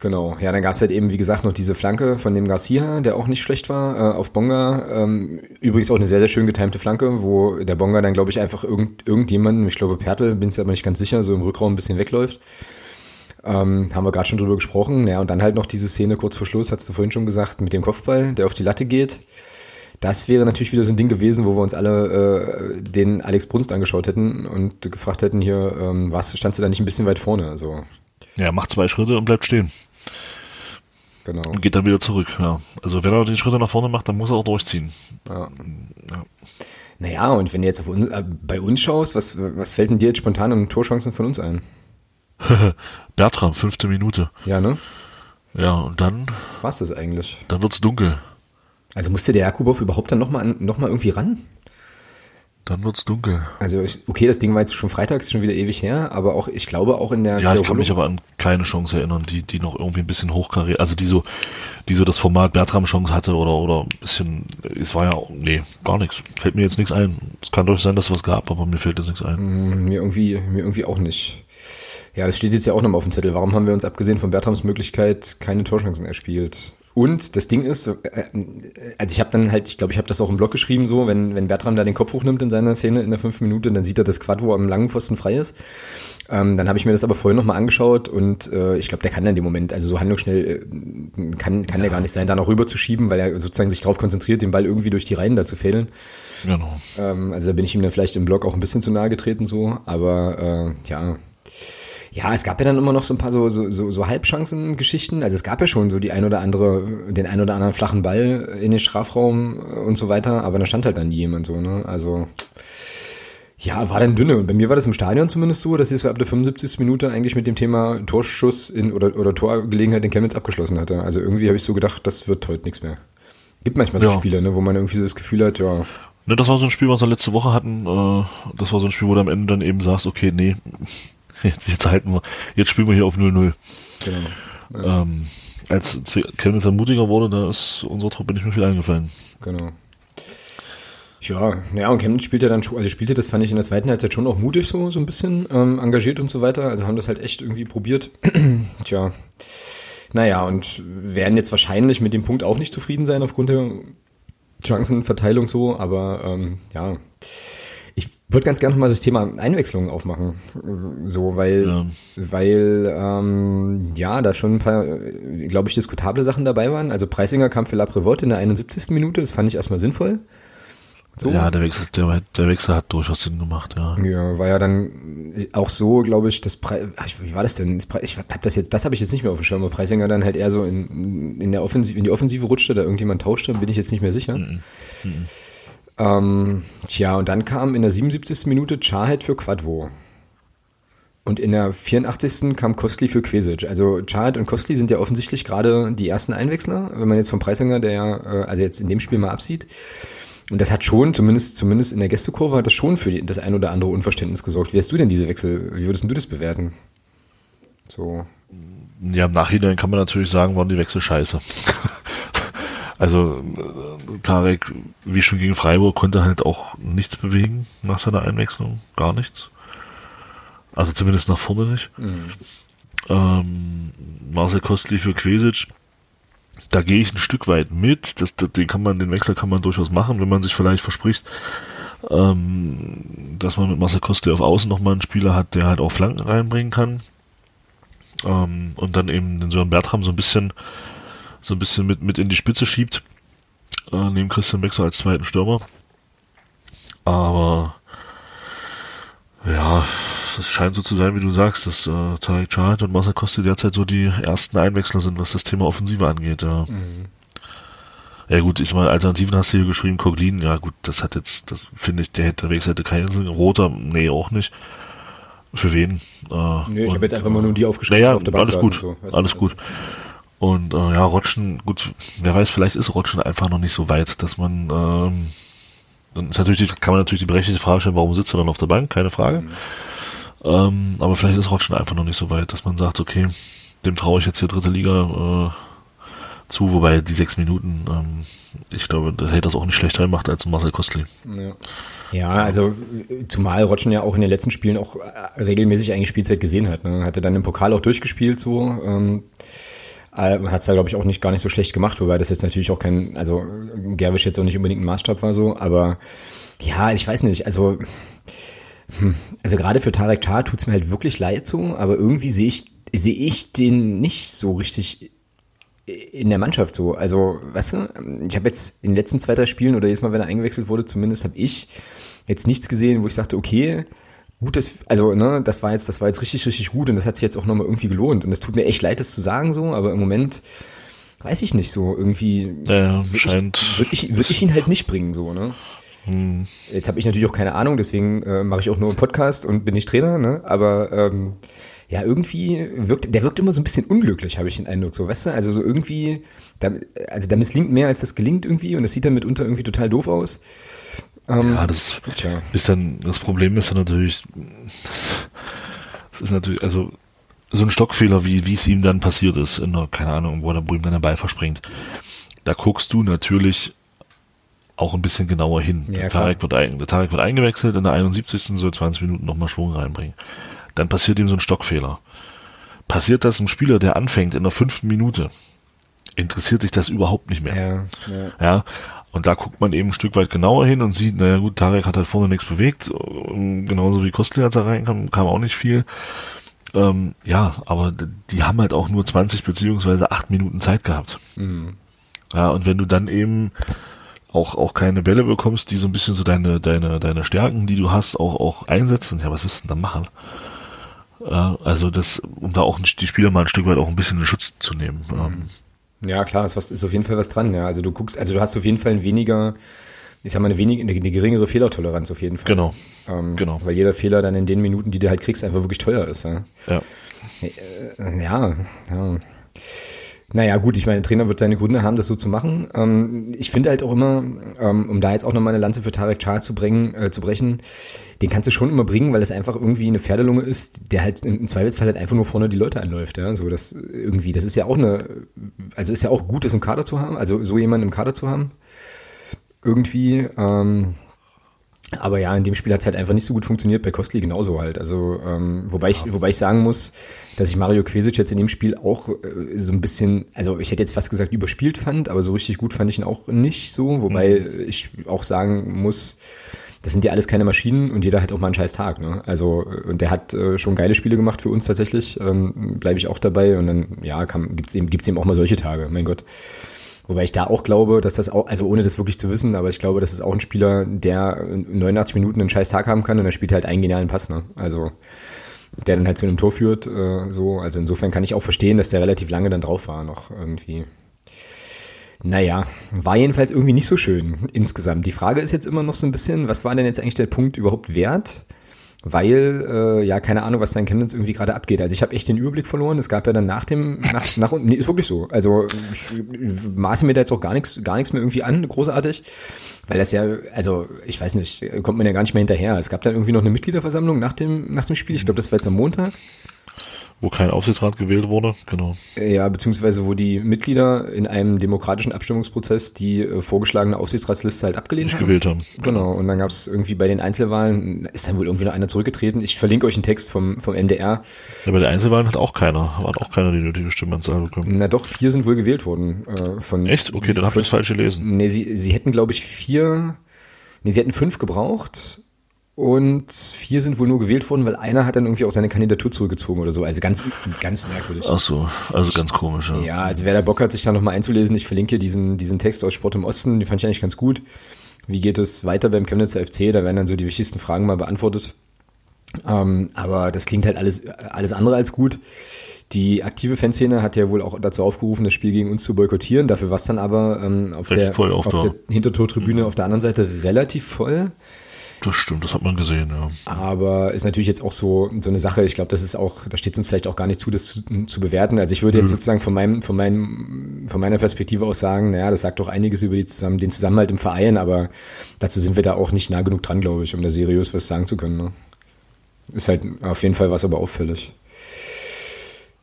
Genau, ja, dann gab's halt eben, wie gesagt, noch diese Flanke von dem Garcia, der auch nicht schlecht war, äh, auf Bonga. Ähm, übrigens auch eine sehr, sehr schön getimte Flanke, wo der Bonga dann, glaube ich, einfach irgend, irgendjemanden, ich glaube Pertel, bin ich aber nicht ganz sicher, so im Rückraum ein bisschen wegläuft. Ähm, haben wir gerade schon drüber gesprochen. Ja, und dann halt noch diese Szene kurz vor Schluss, hast du vorhin schon gesagt, mit dem Kopfball, der auf die Latte geht. Das wäre natürlich wieder so ein Ding gewesen, wo wir uns alle äh, den Alex Brunst angeschaut hätten und gefragt hätten hier, ähm, was, standst du da nicht ein bisschen weit vorne? Also, ja, macht zwei Schritte und bleibt stehen. Genau. Und geht dann wieder zurück. Ja. Also wenn er den Schritte nach vorne macht, dann muss er auch durchziehen. Ja. Ja. Naja, und wenn du jetzt auf uns, äh, bei uns schaust, was, was fällt denn dir jetzt spontan an Torchancen von uns ein? Bertram, fünfte Minute. Ja, ne? Ja, und dann, War's das eigentlich? dann wird's dunkel. Also musste der Jakubow überhaupt dann nochmal noch mal irgendwie ran? Dann wird's dunkel. Also ich, okay, das Ding war jetzt schon freitags, schon wieder ewig her, aber auch, ich glaube auch in der Ja, ich kann mich aber an keine Chance erinnern, die, die noch irgendwie ein bisschen hochkariert, also die so, die so das Format Bertram-Chance hatte oder, oder ein bisschen, es war ja, nee, gar nichts. Fällt mir jetzt nichts ein. Es kann doch sein, dass es was gab, aber mir fällt jetzt nichts ein. Hm, Mir irgendwie, mir irgendwie auch nicht. Ja, das steht jetzt ja auch nochmal auf dem Zettel. Warum haben wir uns abgesehen von Bertrams Möglichkeit keine Torchancen erspielt? Und das Ding ist, äh, also ich habe dann halt, ich glaube, ich habe das auch im Blog geschrieben, so, wenn, wenn Bertram da den Kopf hochnimmt in seiner Szene in der fünf Minute, dann sieht er das Quad, wo am langen Pfosten frei ist. Ähm, dann habe ich mir das aber vorhin nochmal angeschaut und äh, ich glaube, der kann dann in dem Moment, also so handlungsschnell äh, kann, kann der gar nicht sein, da noch rüber zu schieben, weil er sozusagen sich darauf konzentriert, den Ball irgendwie durch die Reihen da zu fädeln. Genau. Ähm, also da bin ich ihm dann vielleicht im Blog auch ein bisschen zu nahe getreten so, aber äh, ja. Ja, es gab ja dann immer noch so ein paar so, so, so, so Halbchancen-Geschichten. Also es gab ja schon so die ein oder andere, den ein oder anderen flachen Ball in den Strafraum und so weiter, aber da stand halt dann nie jemand so, ne? Also ja, war dann dünne. Und bei mir war das im Stadion zumindest so, dass ich so ab der 75. Minute eigentlich mit dem Thema Torschuss in, oder, oder Torgelegenheit in Chemnitz abgeschlossen hatte. Also irgendwie habe ich so gedacht, das wird heute nichts mehr. Gibt manchmal so Ja. Spiele, ne, wo man irgendwie so das Gefühl hat, ja, Ne, das war so ein Spiel, was wir letzte Woche hatten. Äh, das war so ein Spiel, wo du am Ende dann eben sagst, okay, nee, jetzt, jetzt halten wir, jetzt spielen wir hier auf 0-0. genau. Ähm, als Chemnitz mutiger wurde, da ist unserer Truppe nicht mehr viel eingefallen. Genau. Ja, ja, und Chemnitz spielte dann schon, also spielte das fand ich in der zweiten Halbzeit schon auch mutig so, so ein bisschen, ähm, engagiert und so weiter. Also haben das halt echt irgendwie probiert. Tja. Naja, und werden jetzt wahrscheinlich mit dem Punkt auch nicht zufrieden sein aufgrund der Chancenverteilung so, aber ähm, ja. Würde ganz gerne noch mal das Thema Einwechslung aufmachen. So, weil, Ja. weil ähm, ja, da schon ein paar, glaube ich, diskutable Sachen dabei waren. Also Preisinger kam für La Prévotte in der 71. Minute, das fand ich erstmal sinnvoll. So. Ja, der Wechsel, der, der Wechsel hat durchaus Sinn gemacht, ja. Ja, war ja dann auch so, glaube ich, das Pre ach, wie war das denn? Ich hab das jetzt, das habe ich jetzt nicht mehr auf dem Schirm, weil Preisinger dann halt eher so in, in der Offensive, in die Offensive rutschte, da irgendjemand tauschte, bin ich jetzt nicht mehr sicher. Ähm, tja, und dann kam in der 77. Minute Charhead für Quadvo. Und in der 84. kam Kostli für Quesic. Also Chart und Kostli sind ja offensichtlich gerade die ersten Einwechsler, wenn man jetzt vom Preisinger, der ja, äh, also jetzt in dem Spiel mal absieht. Und das hat schon, zumindest, zumindest in der Gästekurve, hat das schon für das ein oder andere Unverständnis gesorgt. Wie hast du denn diese Wechsel, wie würdest du das bewerten? So. Ja, im Nachhinein kann man natürlich sagen, waren die Wechsel scheiße. also äh, Tarek, wie schon gegen Freiburg, konnte halt auch nichts bewegen nach seiner Einwechslung. Gar nichts. Also zumindest nach vorne nicht. Mhm. Ähm, Marcel Kostli für Quesic. Da gehe ich ein Stück weit mit. Das, das, den kann man, den Wechsel kann man durchaus machen, wenn man sich vielleicht verspricht, ähm, dass man mit Marcel Kostli auf Außen nochmal einen Spieler hat, der halt auch Flanken reinbringen kann. Ähm, und dann eben den Sören Bertram so ein bisschen, so ein bisschen mit, mit in die Spitze schiebt. Äh, neben Christian Wechsel als zweiten Stürmer. Aber ja, es scheint so zu sein, wie du sagst, dass äh, Tarek Chahat und Marcel Kosti derzeit so die ersten Einwechsler sind, was das Thema Offensive angeht. Ja, mhm. ja gut, ich meine, Alternativen hast du hier geschrieben, Koglin, ja gut, das hat jetzt, das finde ich, der hätte, der Wechsel hätte keinen Sinn. Roter, nee, auch nicht. Für wen? Äh, nee, ich habe jetzt einfach mal nur die aufgeschrieben. Naja, auf der alles gut, so. alles gut. Und äh, ja, Rotschen, gut, wer weiß, vielleicht ist Rotschen einfach noch nicht so weit, dass man ähm, dann ist natürlich die, kann man natürlich die berechtigte Frage stellen, warum sitzt er dann auf der Bank? Keine Frage. Mhm. Ähm, aber vielleicht ist Rotschen einfach noch nicht so weit, dass man sagt, okay, dem traue ich jetzt hier dritte Liga äh, zu, wobei die sechs Minuten, ähm, ich glaube, der hätte das auch nicht schlechter gemacht als Marcel Kostli. Ja. ja. also zumal Rotschen ja auch in den letzten Spielen auch äh, regelmäßig eigentlich Spielzeit gesehen hat. Ne? Hatte dann im Pokal auch durchgespielt so. Ähm, äh, hat es da, glaube ich, auch nicht gar nicht so schlecht gemacht, wobei das jetzt natürlich auch kein, also Gerwisch jetzt auch nicht unbedingt ein Maßstab war so, aber ja, ich weiß nicht, also hm, also gerade für Tarek Char tut's mir halt wirklich leid so, aber irgendwie sehe ich, sehe ich den nicht so richtig in der Mannschaft so. Also, weißt du, ich habe jetzt in den letzten zwei, drei Spielen oder jedes Mal, wenn er eingewechselt wurde, zumindest habe ich jetzt nichts gesehen, wo ich sagte, okay, gut, das, also, ne, das war jetzt, das war jetzt richtig, richtig gut und das hat sich jetzt auch nochmal irgendwie gelohnt. Und es tut mir echt leid, das zu sagen so, aber im Moment weiß ich nicht so, irgendwie ja, würde ich, würd ich, würd ich ihn halt nicht bringen, so, ne? Hm. Jetzt habe ich natürlich auch keine Ahnung, deswegen äh, mache ich auch nur einen Podcast und bin nicht Trainer, ne? Aber ähm, ja, irgendwie wirkt, der wirkt immer so ein bisschen unglücklich, habe ich den Eindruck, so, weißt du? Also so irgendwie, da, also da misslingt mehr, als das gelingt irgendwie und das sieht dann mitunter irgendwie total doof aus. Ähm, ja, das tja. ist dann, das Problem ist dann natürlich, das ist natürlich, also so ein Stockfehler, wie wie es ihm dann passiert ist, in der, keine Ahnung, wo, er, wo ihm dann der Ball verspringt. Da guckst du natürlich auch ein bisschen genauer hin. Ja, der, Tarek wird ein, der Tarek wird eingewechselt, in der 71. soll 20 Minuten nochmal Schwung reinbringen. Dann passiert ihm so ein Stockfehler. Passiert das einem Spieler, der anfängt in der fünften Minute, interessiert sich das überhaupt nicht mehr. Ja, ja. ja, und da guckt man eben ein Stück weit genauer hin und sieht, naja gut, Tarek hat halt vorne nichts bewegt, genauso wie Kostli, als er reinkam, kam auch nicht viel. Ähm, ja, aber die haben halt auch nur 20 beziehungsweise 8 Minuten Zeit gehabt. Mhm. Ja, und wenn du dann eben auch, auch keine Bälle bekommst, die so ein bisschen so deine, deine, deine Stärken, die du hast, auch, auch einsetzen, ja, was wirst du denn da machen? Äh, also das, um da auch die Spieler mal ein Stück weit auch ein bisschen in Schutz zu nehmen. Mhm. Ja, klar, ist, was, ist auf jeden Fall was dran, ja. Also du guckst, also du hast auf jeden Fall ein weniger, ich sag mal, eine, wenig, eine, eine geringere Fehlertoleranz auf jeden Fall. Genau. Ähm, genau. Weil jeder Fehler dann in den Minuten, die du halt kriegst, einfach wirklich teuer ist. Ja. Ja. Äh, ja, ja. Naja, gut, ich meine, der Trainer wird seine Gründe haben, das so zu machen. Ähm, ich finde halt auch immer, ähm, um da jetzt auch nochmal eine Lanze für Tarek Char zu, bringen, äh, zu brechen, den kannst du schon immer bringen, weil es einfach irgendwie eine Pferdelunge ist, der halt im Zweifelsfall halt einfach nur vorne die Leute anläuft. Ja, so das irgendwie, das ist ja auch eine, also ist ja auch gut, das im Kader zu haben, also so jemanden im Kader zu haben. Irgendwie, ähm, aber ja, in dem Spiel hat es halt einfach nicht so gut funktioniert, bei Kostli genauso halt. Also, ähm, wobei ich, wobei ich sagen muss, dass ich Mario Kvesic jetzt in dem Spiel auch äh, so ein bisschen, also ich hätte jetzt fast gesagt, überspielt fand, aber so richtig gut fand ich ihn auch nicht so, wobei mhm. ich auch sagen muss, das sind ja alles keine Maschinen und jeder hat auch mal einen scheiß Tag. Ne? Also, und der hat äh, schon geile Spiele gemacht für uns tatsächlich, ähm, bleibe ich auch dabei und dann, ja, kann, gibt's eben, gibt's eben auch mal solche Tage, mein Gott. Wobei ich da auch glaube, dass das auch, also ohne das wirklich zu wissen, aber ich glaube, das ist auch ein Spieler, der 89 Minuten einen scheiß Tag haben kann und er spielt halt einen genialen Pass, ne? Also der dann halt zu einem Tor führt, äh, so. Also insofern kann ich auch verstehen, dass der relativ lange dann drauf war, noch irgendwie. Naja, war jedenfalls irgendwie nicht so schön insgesamt. Die Frage ist jetzt immer noch so ein bisschen, was war denn jetzt eigentlich der Punkt überhaupt wert? Weil, äh, ja, keine Ahnung, was da in Chemnitz irgendwie gerade abgeht. Also ich habe echt den Überblick verloren. Es gab ja dann nach dem, nach, nach nee, ist wirklich so. Also ich, maße mir da jetzt auch gar nichts, gar nichts mehr irgendwie an, großartig. Weil das ja, also ich weiß nicht, kommt man ja gar nicht mehr hinterher. Es gab dann irgendwie noch eine Mitgliederversammlung nach dem, nach dem Spiel. Ich glaube, das war jetzt am Montag wo kein Aufsichtsrat gewählt wurde, genau. Ja, beziehungsweise wo die Mitglieder in einem demokratischen Abstimmungsprozess die äh, vorgeschlagene Aufsichtsratsliste halt abgelehnt Nicht haben. gewählt haben. Genau, und dann gab es irgendwie bei den Einzelwahlen, ist dann wohl irgendwie noch einer zurückgetreten. Ich verlinke euch einen Text vom, vom MDR. Ja, bei den Einzelwahlen hat auch keiner, hat auch keiner die nötige Stimmenzahl bekommen. Na doch, vier sind wohl gewählt worden. Äh, von, Echt? Okay, dann habe ich das falsch gelesen. Nee, sie, sie hätten, glaube ich, vier, nee, sie hätten fünf gebraucht und vier sind wohl nur gewählt worden, weil einer hat dann irgendwie auch seine Kandidatur zurückgezogen oder so. Also ganz, ganz merkwürdig. Ach so, also ganz komisch. Ja, ja also wer da Bock hat, sich da nochmal einzulesen, ich verlinke diesen, diesen Text aus Sport im Osten, die fand ich eigentlich ganz gut. Wie geht es weiter beim Chemnitzer FC? Da werden dann so die wichtigsten Fragen mal beantwortet. Ähm, aber das klingt halt alles, alles andere als gut. Die aktive Fanszene hat ja wohl auch dazu aufgerufen, das Spiel gegen uns zu boykottieren. Dafür war es dann aber ähm, auf, der, auf der Hintertortribüne mhm. auf der anderen Seite relativ voll. Das stimmt, das hat man gesehen, ja. Aber ist natürlich jetzt auch so, so eine Sache, ich glaube, das ist auch, da steht es uns vielleicht auch gar nicht zu, das zu, zu bewerten. Also ich würde jetzt mhm. sozusagen von meinem, von meinem, von meiner Perspektive aus sagen, naja, das sagt doch einiges über die zusammen, den Zusammenhalt im Verein, aber dazu sind wir da auch nicht nah genug dran, glaube ich, um da seriös was sagen zu können. Ne? Ist halt auf jeden Fall was aber auffällig.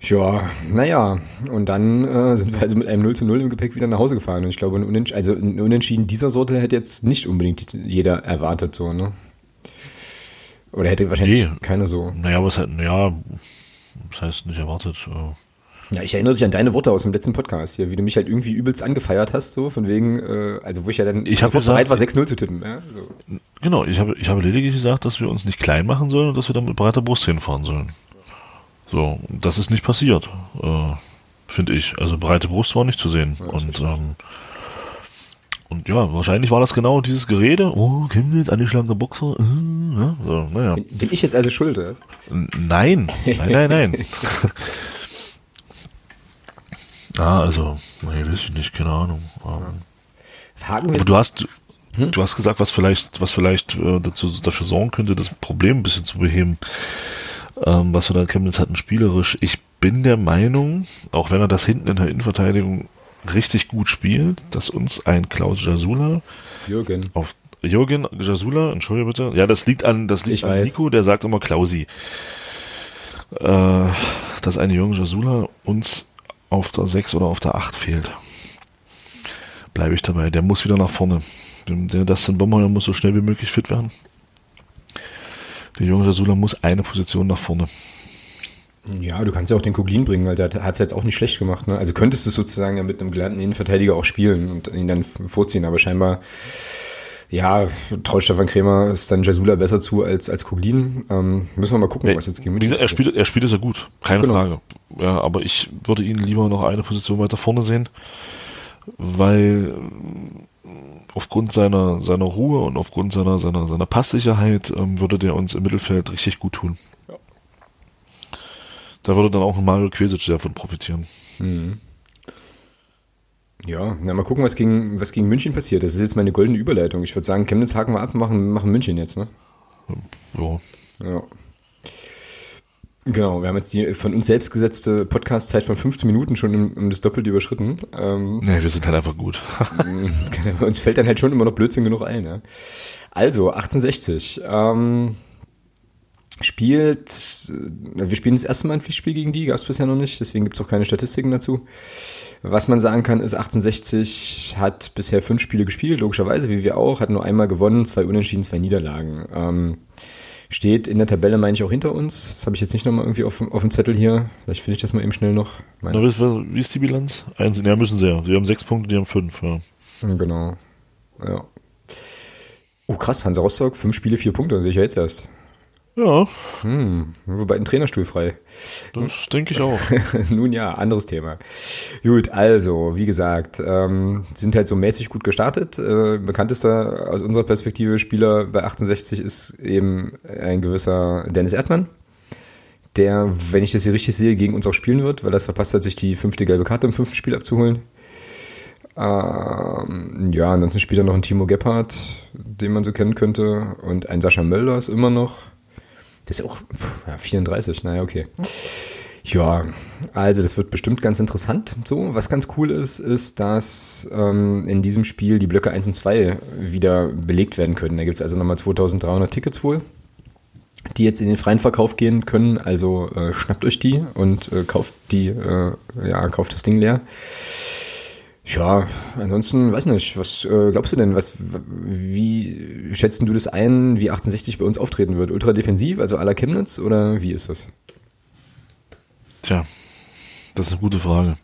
Ja, naja, und dann äh, sind wir also mit einem 0 zu 0 im Gepäck wieder nach Hause gefahren. Und ich glaube, ein Unentschieden, also ein Unentschieden dieser Sorte hätte jetzt nicht unbedingt jeder erwartet, so, ne? Oder hätte wahrscheinlich nee. keiner so. Naja, was naja, das heißt nicht erwartet. Äh. Ja, ich erinnere dich an deine Worte aus dem letzten Podcast hier, wie du mich halt irgendwie übelst angefeiert hast, so von wegen, äh, also wo ich ja dann ich gesagt, bereit war, 6-0 zu tippen. Ja, so. Genau, ich habe, ich habe lediglich gesagt, dass wir uns nicht klein machen sollen und dass wir dann mit breiter Brust hinfahren sollen. So, das ist nicht passiert, äh, finde ich. Also breite Brust war nicht zu sehen. Ja, und, ähm, und ja, wahrscheinlich war das genau dieses Gerede. Oh, Chemnitz, angeschlagener Boxer. Äh, ja, so, naja. Bin, bin ich jetzt also schuld? Oder? Nein, nein, nein, nein. ah, also, nee, weiß ich nicht, keine Ahnung. Ähm, aber du hast, hm? du hast gesagt, was vielleicht, was vielleicht äh, dazu, dafür sorgen könnte, das Problem ein bisschen zu beheben ähm, was wir dann Chemnitz hatten, spielerisch. Ich bin der Meinung, auch wenn er das hinten in der Innenverteidigung richtig gut spielt, dass uns ein Klaus Jasula Jürgen auf Jürgen Jasula, entschuldige bitte. Ja, das liegt an, das liegt ich an weiß. Nico, der sagt immer Klausi. Äh, dass eine Jürgen Jasula uns auf der 6 oder auf der 8 fehlt. Bleibe ich dabei. Der muss wieder nach vorne. Der Dustin Bomber muss so schnell wie möglich fit werden. Der junge Jasula muss eine Position nach vorne. Ja, du kannst ja auch den Kuglin bringen, weil der hat es jetzt auch nicht schlecht gemacht. Ne? Also könntest du sozusagen ja mit einem gelernten Innenverteidiger auch spielen und ihn dann vorziehen, aber scheinbar, ja, traut Stefan Krämer ist dann Jasula besser zu als, als Kuglin. Ähm, müssen wir mal gucken, ja, was jetzt gegen Wie gesagt, er spielt, er spielt es ja gut, keine genau. Frage. Ja, aber ich würde ihn lieber noch eine Position weiter vorne sehen, weil aufgrund seiner, seiner Ruhe und aufgrund seiner, seiner, seiner Passsicherheit ähm, würde der uns im Mittelfeld richtig gut tun. Ja. Da würde dann auch ein Mario Quesic davon profitieren. Mhm. Ja, na, mal gucken, was gegen, was gegen München passiert. Das ist jetzt meine goldene Überleitung. Ich würde sagen, Chemnitz haken wir ab, machen, machen München jetzt, ne? Ja. Ja. Genau, wir haben jetzt die von uns selbst gesetzte Podcast-Zeit von 15 Minuten schon um, um das Doppelte überschritten. Ähm, nee, wir sind halt einfach gut. uns fällt dann halt schon immer noch Blödsinn genug ein. Ja? Also, 1860. Ähm, spielt, äh, wir spielen das erste Mal ein Pflichtspiel gegen die, gab es bisher noch nicht, deswegen gibt es auch keine Statistiken dazu. Was man sagen kann, ist 1860 hat bisher fünf Spiele gespielt, logischerweise, wie wir auch, hat nur einmal gewonnen, zwei Unentschieden, zwei Niederlagen. Ähm, Steht in der Tabelle, meine ich, auch hinter uns. Das habe ich jetzt nicht nochmal irgendwie auf, auf dem Zettel hier. Vielleicht finde ich das mal eben schnell noch. Na, wie ist die Bilanz? Eins, ja, müssen sie ja. Sie haben sechs Punkte, die haben fünf, ja. Genau. Ja. Oh, krass, Hansa Rostock, fünf Spiele, vier Punkte, sehe ich ja jetzt erst. Ja. Hm, wobei ein Trainerstuhl frei. Das denke ich auch. Nun ja, anderes Thema. Gut, also, wie gesagt, ähm, sind halt so mäßig gut gestartet. Äh, bekanntester aus unserer Perspektive Spieler bei 68 ist eben ein gewisser Dennis Erdmann, der, wenn ich das hier richtig sehe, gegen uns auch spielen wird, weil das verpasst hat, sich die fünfte gelbe Karte im fünften Spiel abzuholen. Ähm, ja, ansonsten spielt er noch ein Timo Gebhardt, den man so kennen könnte, und ein Sascha Mölders immer noch Das ist auch pff, ja, 34, naja, okay. Ja, also das wird bestimmt ganz interessant. So, was ganz cool ist, ist, dass ähm, in diesem Spiel die Blöcke 1 und 2 wieder belegt werden können. Da gibt es also nochmal 2300 Tickets wohl, die jetzt in den freien Verkauf gehen können. Also äh, schnappt euch die und äh, kauft die, äh, ja, kauft das Ding leer. Ja, ansonsten, weiß nicht, was äh, glaubst du denn, was, wie schätzen du das ein, wie 1860 bei uns auftreten wird? Ultra defensiv, also à la Chemnitz, oder wie ist das? Tja, das ist eine gute Frage.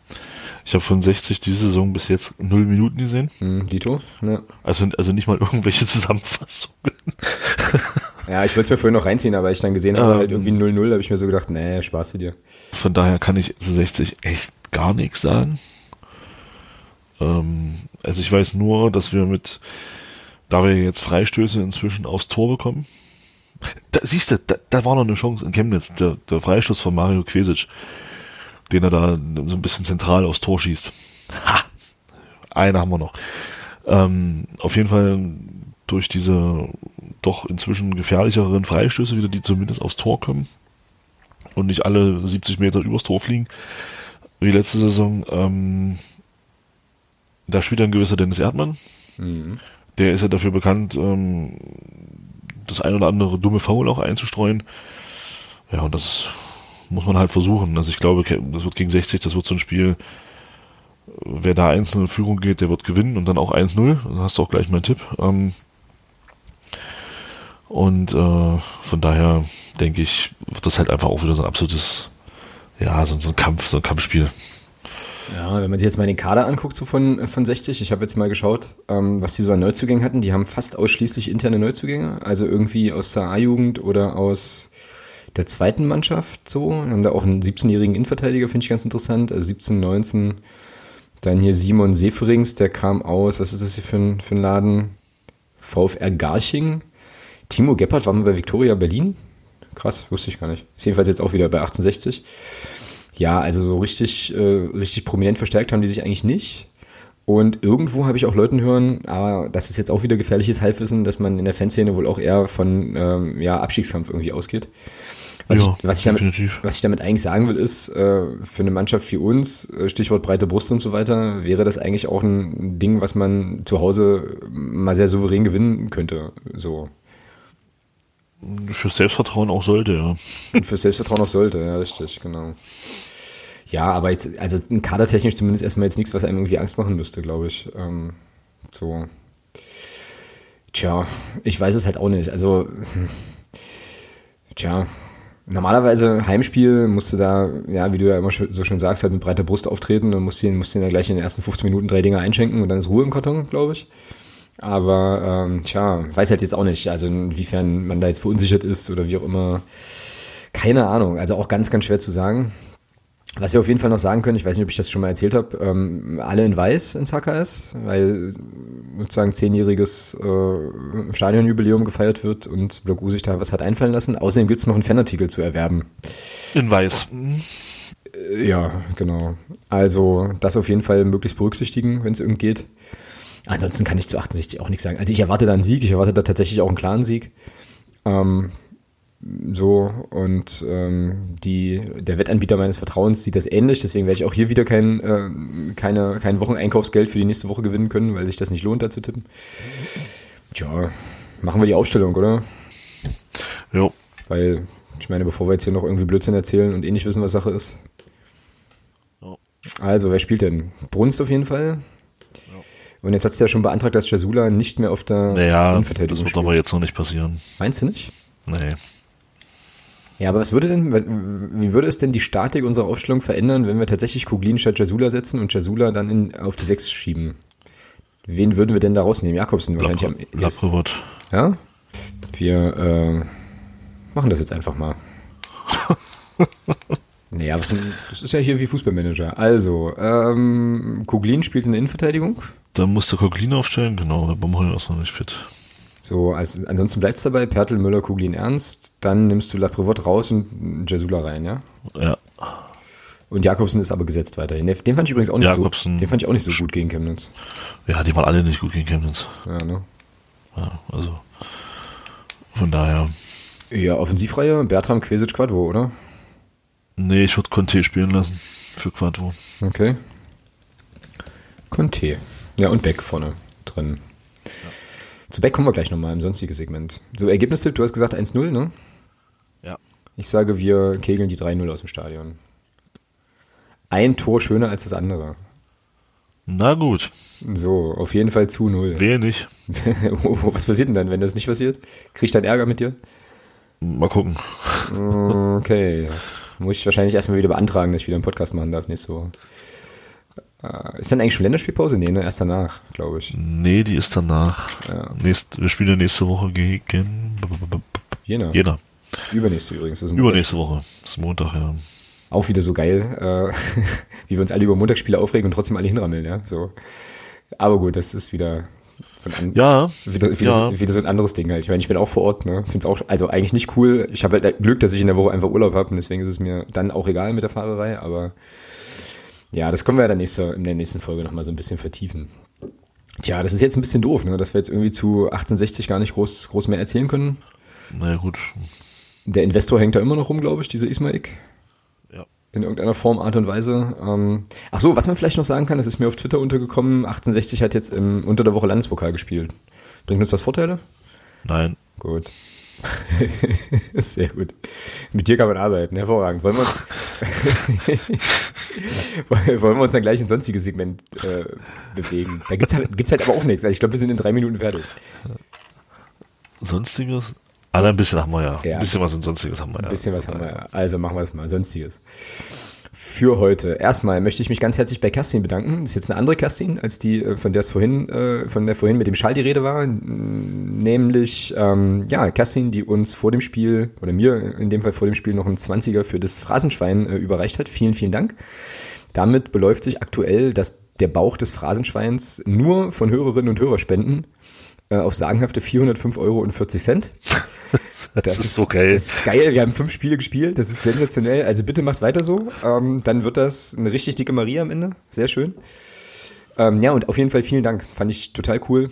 Ich habe von 60 diese Saison bis jetzt null Minuten gesehen. Hm, Dito? Ja. Also, also nicht mal irgendwelche Zusammenfassungen. ja, ich wollte es mir vorhin noch reinziehen, aber ich dann gesehen habe, halt irgendwie 0-0, habe ich mir so gedacht, nee, Spaß zu dir. Von daher kann ich zu 60 echt gar nichts sagen. Ähm, also ich weiß nur, dass wir mit, da wir jetzt Freistöße inzwischen aufs Tor bekommen, da, siehst du, da, da war noch eine Chance in Chemnitz, der, der Freistoß von Mario Quesic, den er da so ein bisschen zentral aufs Tor schießt. Ha! Eine haben wir noch. Ähm, auf jeden Fall durch diese doch inzwischen gefährlicheren Freistöße wieder, die zumindest aufs Tor kommen und nicht alle 70 Meter übers Tor fliegen, wie letzte Saison, ähm, da spielt ein gewisser Dennis Erdmann. Mhm. Der ist ja dafür bekannt, ähm, das ein oder andere dumme Foul auch einzustreuen. Ja, und das muss man halt versuchen. Also ich glaube, das wird gegen 60, das wird so ein Spiel, wer da einzelne in Führung geht, der wird gewinnen und dann auch 1-0. Dann hast du auch gleich meinen Tipp. Ähm, und äh, von daher denke ich, wird das halt einfach auch wieder so ein absolutes, ja, so, so ein Kampf, so ein Kampfspiel. Ja, wenn man sich jetzt mal den Kader anguckt, so von, von 60, ich habe jetzt mal geschaut, ähm, was die so an Neuzugängen hatten. Die haben fast ausschließlich interne Neuzugänge, also irgendwie aus der A-Jugend oder aus der zweiten Mannschaft so. Haben da auch einen 17-jährigen Innenverteidiger, finde ich ganz interessant. Also 17, 19. Dann hier Simon Seferings, der kam aus, was ist das hier für ein, für ein Laden? VfR Garching. Timo Geppert war mal bei Victoria Berlin. Krass, wusste ich gar nicht. Ist jedenfalls jetzt auch wieder bei 1860. Ja, also so richtig, äh, richtig prominent verstärkt haben die sich eigentlich nicht. Und irgendwo habe ich auch Leuten hören, aber das ist jetzt auch wieder gefährliches Halbwissen, dass man in der Fanszene wohl auch eher von ähm, ja, Abstiegskampf irgendwie ausgeht. Was, ja, ich, was, ich damit, was ich damit eigentlich sagen will, ist, äh, für eine Mannschaft wie uns, äh, Stichwort breite Brust und so weiter, wäre das eigentlich auch ein Ding, was man zu Hause mal sehr souverän gewinnen könnte. So. Für Selbstvertrauen auch sollte, ja. Und für Selbstvertrauen auch sollte, ja, richtig, genau. Ja, aber jetzt, also kadertechnisch zumindest erstmal jetzt nichts, was einem irgendwie Angst machen müsste, glaube ich. Ähm, so. Tja, ich weiß es halt auch nicht. Also, tja, normalerweise Heimspiel musst du da, ja, wie du ja immer so schön sagst, halt mit breiter Brust auftreten und musst ihn, musst ihn dann gleich in den ersten 15 Minuten drei Dinge einschenken und dann ist Ruhe im Karton, glaube ich. Aber, ähm, tja, weiß halt jetzt auch nicht, also inwiefern man da jetzt verunsichert ist oder wie auch immer. Keine Ahnung, also auch ganz, ganz schwer zu sagen. Was wir auf jeden Fall noch sagen können, ich weiß nicht, ob ich das schon mal erzählt habe, ähm, alle in Weiß in ist, weil sozusagen zehnjähriges äh, Stadionjubiläum gefeiert wird und Block U sich da was hat einfallen lassen. Außerdem gibt es noch einen Fanartikel zu erwerben. In Weiß. Äh, ja, genau. Also das auf jeden Fall möglichst berücksichtigen, wenn es irgend geht. Ansonsten kann ich zu 68 auch nichts sagen. Also ich erwarte da einen Sieg, ich erwarte da tatsächlich auch einen klaren Sieg. Ähm, so, und ähm, die, der Wettanbieter meines Vertrauens sieht das ähnlich, deswegen werde ich auch hier wieder kein, äh, keine, kein Wocheneinkaufsgeld für die nächste Woche gewinnen können, weil sich das nicht lohnt, da zu tippen. Tja, machen wir die Ausstellung, oder? Jo. Weil, ich meine, bevor wir jetzt hier noch irgendwie Blödsinn erzählen und eh nicht wissen, was Sache ist. Jo. Also, wer spielt denn? Brunst auf jeden Fall. Und jetzt hat es ja schon beantragt, dass Jasula nicht mehr auf der naja, Innenverteidigung das wird spielt. aber jetzt noch nicht passieren. Meinst du nicht? Nee. Ja, aber was würde denn, wie würde es denn die Statik unserer Aufstellung verändern, wenn wir tatsächlich Kuglin statt Jasula setzen und Jasula dann in, auf die 6 schieben? Wen würden wir denn da rausnehmen? Jakobsen wahrscheinlich am ersten. Ja? Wir äh, machen das jetzt einfach mal. naja, was, das ist ja hier wie Fußballmanager. Also, ähm, Kuglin spielt in der Innenverteidigung. Dann musst du Kuglin aufstellen, genau, der Baumholen ist noch nicht fit. So, also ansonsten bleibst du dabei, Pertl, Müller, Kuglin, Ernst, dann nimmst du Laprivot raus und Jasula rein, ja? Ja. Und Jakobsen ist aber gesetzt weiterhin. Den fand ich übrigens auch nicht Jakobsen, so. Den fand ich auch nicht so gut gegen Chemnitz. Ja, die waren alle nicht gut gegen Chemnitz. Ja, ne? Ja, also von daher. Ja, Offensivreihe, Bertram, Quesic, Quadvo, oder? Nee, ich würde Conte spielen lassen für Quadvo. Okay. Conte. Ja, und Beck vorne drin. Ja. Zu Beck kommen wir gleich nochmal im sonstigen Segment. So, Ergebnistipp, du hast gesagt 1-0, ne? Ja. Ich sage, wir kegeln die 3-0 aus dem Stadion. Ein Tor schöner als das andere. Na gut. So, auf jeden Fall zu null. Wenig. Was passiert denn dann, wenn das nicht passiert? Krieg ich dann Ärger mit dir? Mal gucken. Okay. Muss ich wahrscheinlich erstmal wieder beantragen, dass ich wieder einen Podcast machen darf, nicht so. Äh, ist dann eigentlich schon Länderspielpause? Nee, ne? Erst danach, glaube ich. Nee, die ist danach. Ja. Nächst, wir spielen ja nächste Woche gegen Jena. Jena. Übernächste übrigens. Übernächste Woche. Das ist Montag, ja. Auch wieder so geil, äh, wie wir uns alle über Montagsspiele aufregen und trotzdem alle hinrammeln, ja. So. Aber gut, das ist wieder so ein, ja, wieder, wieder, ja. So, wieder so ein anderes Ding halt. Ich meine, ich bin auch vor Ort, ne? Finde es auch, also eigentlich nicht cool. Ich habe halt Glück, dass ich in der Woche einfach Urlaub habe und deswegen ist es mir dann auch egal mit der Fahrerei, aber ja, das können wir ja dann nächste, in der nächsten Folge nochmal so ein bisschen vertiefen. Tja, das ist jetzt ein bisschen doof, ne? dass wir jetzt irgendwie zu 1860 gar nicht groß, groß mehr erzählen können. Naja, gut. Der Investor hängt da immer noch rum, glaube ich, dieser Ismaik. Ja. In irgendeiner Form, Art und Weise. Ähm, ach so, was man vielleicht noch sagen kann, das ist mir auf Twitter untergekommen, 1860 hat jetzt im, unter der Woche Landespokal gespielt. Bringt uns das Vorteile? Nein. Gut. Sehr gut. Mit dir kann man arbeiten, hervorragend. Wollen wir uns, wollen wir uns dann gleich ein sonstiges Segment äh, bewegen? Da gibt's halt, gibt's halt aber auch nichts. Also ich glaube, wir sind in drei Minuten fertig. Sonstiges? Ah, ein bisschen haben wir ja. ja ein bisschen was in Sonstiges haben wir ja. Ein bisschen was haben wir ja. Also machen wir das mal. Sonstiges für heute. Erstmal möchte ich mich ganz herzlich bei Kerstin bedanken. Das ist jetzt eine andere Kerstin, als die, äh, von der es vorhin, äh, von der vorhin mit dem Schall die Rede war. Nämlich, ähm, ja, Kerstin, die uns vor dem Spiel, oder mir in dem Fall vor dem Spiel noch einen 20er für das Phrasenschwein äh, überreicht hat. Vielen, vielen Dank. Damit beläuft sich aktuell das, der Bauch des Phrasenschweins nur von Hörerinnen und Hörerspenden auf sagenhafte 405,40 Euro. Das, das, ist so geil. Das ist geil. Wir haben fünf Spiele gespielt. Das ist sensationell. Also bitte macht weiter so. Ähm, dann wird das eine richtig dicke Maria am Ende. Sehr schön. Ähm, ja, und auf jeden Fall vielen Dank. Fand ich total cool.